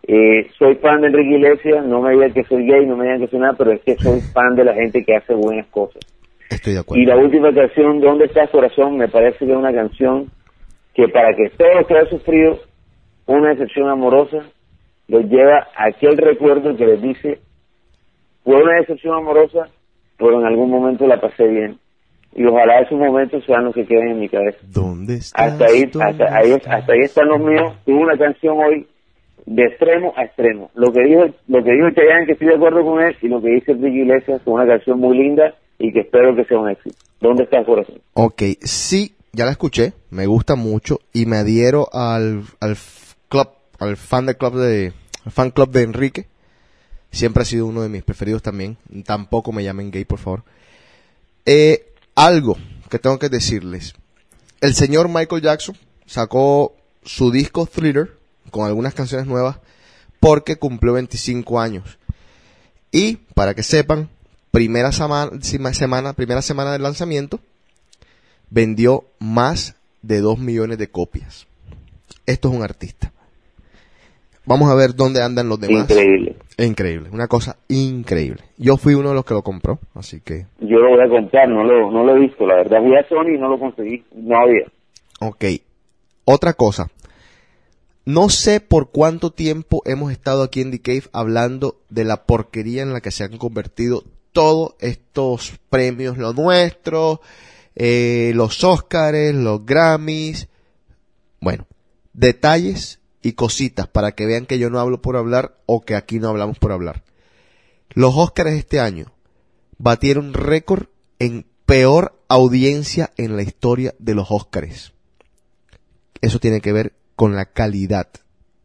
Eh, soy fan de Enrique Iglesias, no me digan que soy gay, no me digan que soy nada, pero es que soy fan de la gente que hace buenas cosas. Estoy de Y acuerdo. la última canción, ¿Dónde está corazón? Me parece que es una canción que para que todos los que han sufrido una decepción amorosa los lleva a aquel recuerdo que les dice, fue una decepción amorosa, pero en algún momento la pasé bien. Y ojalá esos momentos sean los que queden en mi cabeza. ¿Dónde estás? Hasta ahí, ¿Dónde hasta ahí, hasta ahí están los míos. Tuve una canción hoy de extremo a extremo. Lo que dijo, lo que dijo Chayanne, que estoy de acuerdo con él, y lo que dice Enrique Iglesias, es una canción muy linda y que espero que sea un éxito. ¿Dónde está el corazón? Ok, sí, ya la escuché, me gusta mucho y me adhiero al, al club, al fan del club de, al fan club de Enrique. Siempre ha sido uno de mis preferidos también. Tampoco me llamen gay, por favor. Eh, algo que tengo que decirles. El señor Michael Jackson sacó su disco Thriller con algunas canciones nuevas porque cumplió 25 años. Y para que sepan, primera semana, semana, primera semana del lanzamiento, vendió más de 2 millones de copias. Esto es un artista. Vamos a ver dónde andan los demás. Increíble. Increíble, una cosa increíble. Yo fui uno de los que lo compró, así que, Yo lo voy a comprar, no lo, no lo he visto, la verdad. Fui a Sony y no lo conseguí, no había. ok. Otra cosa. No sé por cuánto tiempo hemos estado aquí en The Cave hablando de la porquería en la que se han convertido todos estos premios, lo nuestro, eh, los Oscars, los Grammys. Bueno, detalles y cositas para que vean que yo no hablo por hablar o que aquí no hablamos por hablar. Los Oscars este año batieron récord en peor audiencia en la historia de los Oscars. Eso tiene que ver con la calidad,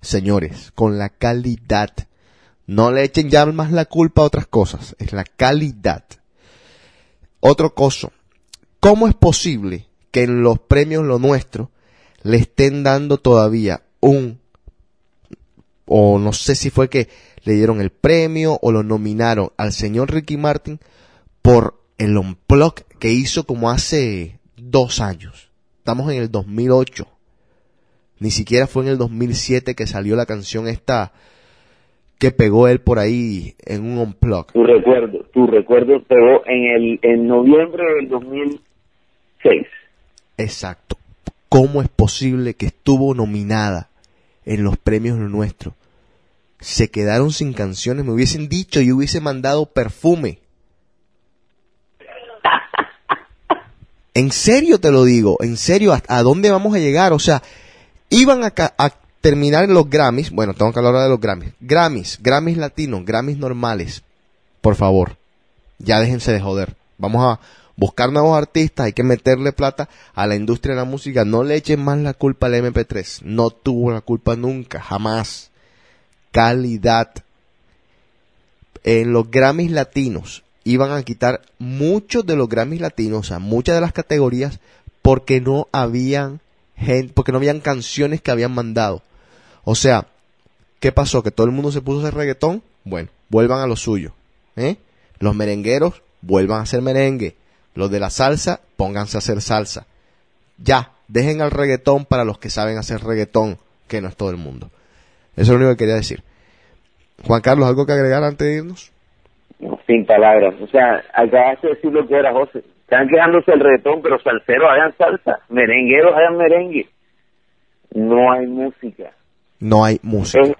señores, con la calidad. No le echen ya más la culpa a otras cosas, es la calidad. Otro coso, ¿cómo es posible que en los premios lo nuestro le estén dando todavía un o no sé si fue que le dieron el premio o lo nominaron al señor Ricky Martin por el unplug que hizo como hace dos años. Estamos en el 2008. Ni siquiera fue en el 2007 que salió la canción esta que pegó él por ahí en un unplug. Tu recuerdo, tu recuerdo pegó en el en noviembre del 2000 seis. Exacto. ¿Cómo es posible que estuvo nominada en los premios Lo Nuestro? Se quedaron sin canciones, me hubiesen dicho y hubiese mandado perfume. En serio te lo digo, en serio, ¿a, a dónde vamos a llegar? O sea, iban a, a terminar los Grammys, bueno, tengo que hablar de los Grammys. Grammys, Grammys latinos, Grammys normales. Por favor, ya déjense de joder. Vamos a buscar nuevos artistas, hay que meterle plata a la industria de la música. No le echen más la culpa al MP3. No tuvo la culpa nunca, jamás. Calidad. En los Grammys latinos iban a quitar muchos de los Grammys latinos, o sea, muchas de las categorías, porque no habían gente, porque no habían canciones que habían mandado. O sea, ¿qué pasó? ¿Que todo el mundo se puso a hacer reggaetón? Bueno, vuelvan a lo suyo. ¿eh? Los merengueros, vuelvan a hacer merengue. Los de la salsa, pónganse a hacer salsa. Ya, dejen al reggaetón para los que saben hacer reggaetón, que no es todo el mundo. Eso es lo único que quería decir. Juan Carlos, ¿algo que agregar antes de irnos? No, sin palabras. O sea, acabaste de decir lo que era, José. Están quedándose el reggaetón, pero salseros hagan salsa, merengueros hagan merengue. No hay música. No hay música. Es-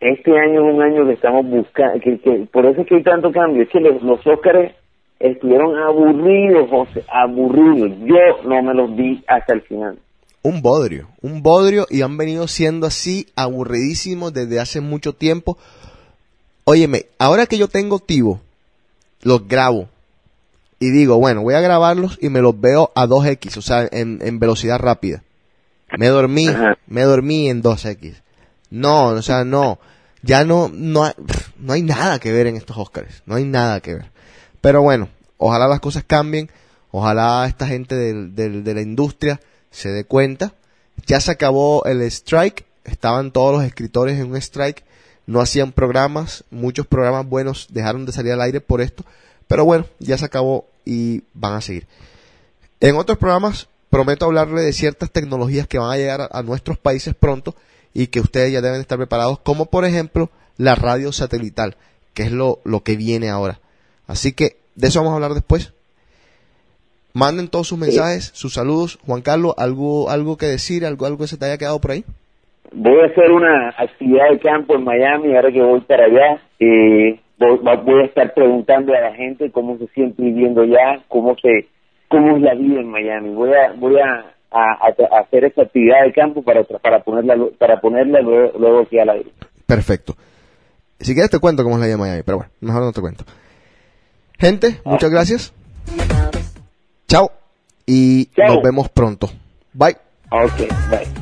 Este año es un año que estamos buscando, que, que- por eso es que hay tanto cambio. Es que los, los Óscares estuvieron aburridos, José, aburridos. Yo no me los vi hasta el final. Un bodrio, un bodrio y han venido siendo así aburridísimos desde hace mucho tiempo. Óyeme, ahora que yo tengo Tivo, los grabo y digo, bueno, voy a grabarlos y me los veo a 2x, o sea, en, en velocidad rápida. Me dormí, Ajá. me dormí en 2x. No, o sea, no, ya no, no, hay- no hay nada que ver en estos Oscars, no hay nada que ver. Pero bueno, ojalá las cosas cambien, ojalá esta gente del- del- de la industria se dé cuenta. Ya se acabó el strike, estaban todos los escritores en un strike, no hacían programas, muchos programas buenos dejaron de salir al aire por esto, pero bueno, ya se acabó y van a seguir. En otros programas prometo hablarle de ciertas tecnologías que van a llegar a, a nuestros países pronto y que ustedes ya deben estar preparados, como por ejemplo la radio satelital, que es lo, lo que viene ahora. Así que de eso vamos a hablar después. Manden todos sus mensajes, sus saludos. Juan Carlos, ¿algo, algo que decir? ¿Algo, algo que se te haya quedado por ahí? Voy a hacer una actividad de campo en Miami, ahora que voy para allá. Eh, voy, a estar preguntando a la gente cómo se siente viviendo allá, cómo se cómo es la vida en Miami. Voy a voy a, a- hacer esa actividad de campo para para ponerla para ponerla luego, luego aquí al aire. Perfecto. Si quieres te cuento cómo es la vida en Miami, pero bueno, mejor no te cuento. Gente, muchas gracias. Chao. Y Chao. nos vemos pronto. Bye. Ok, bye.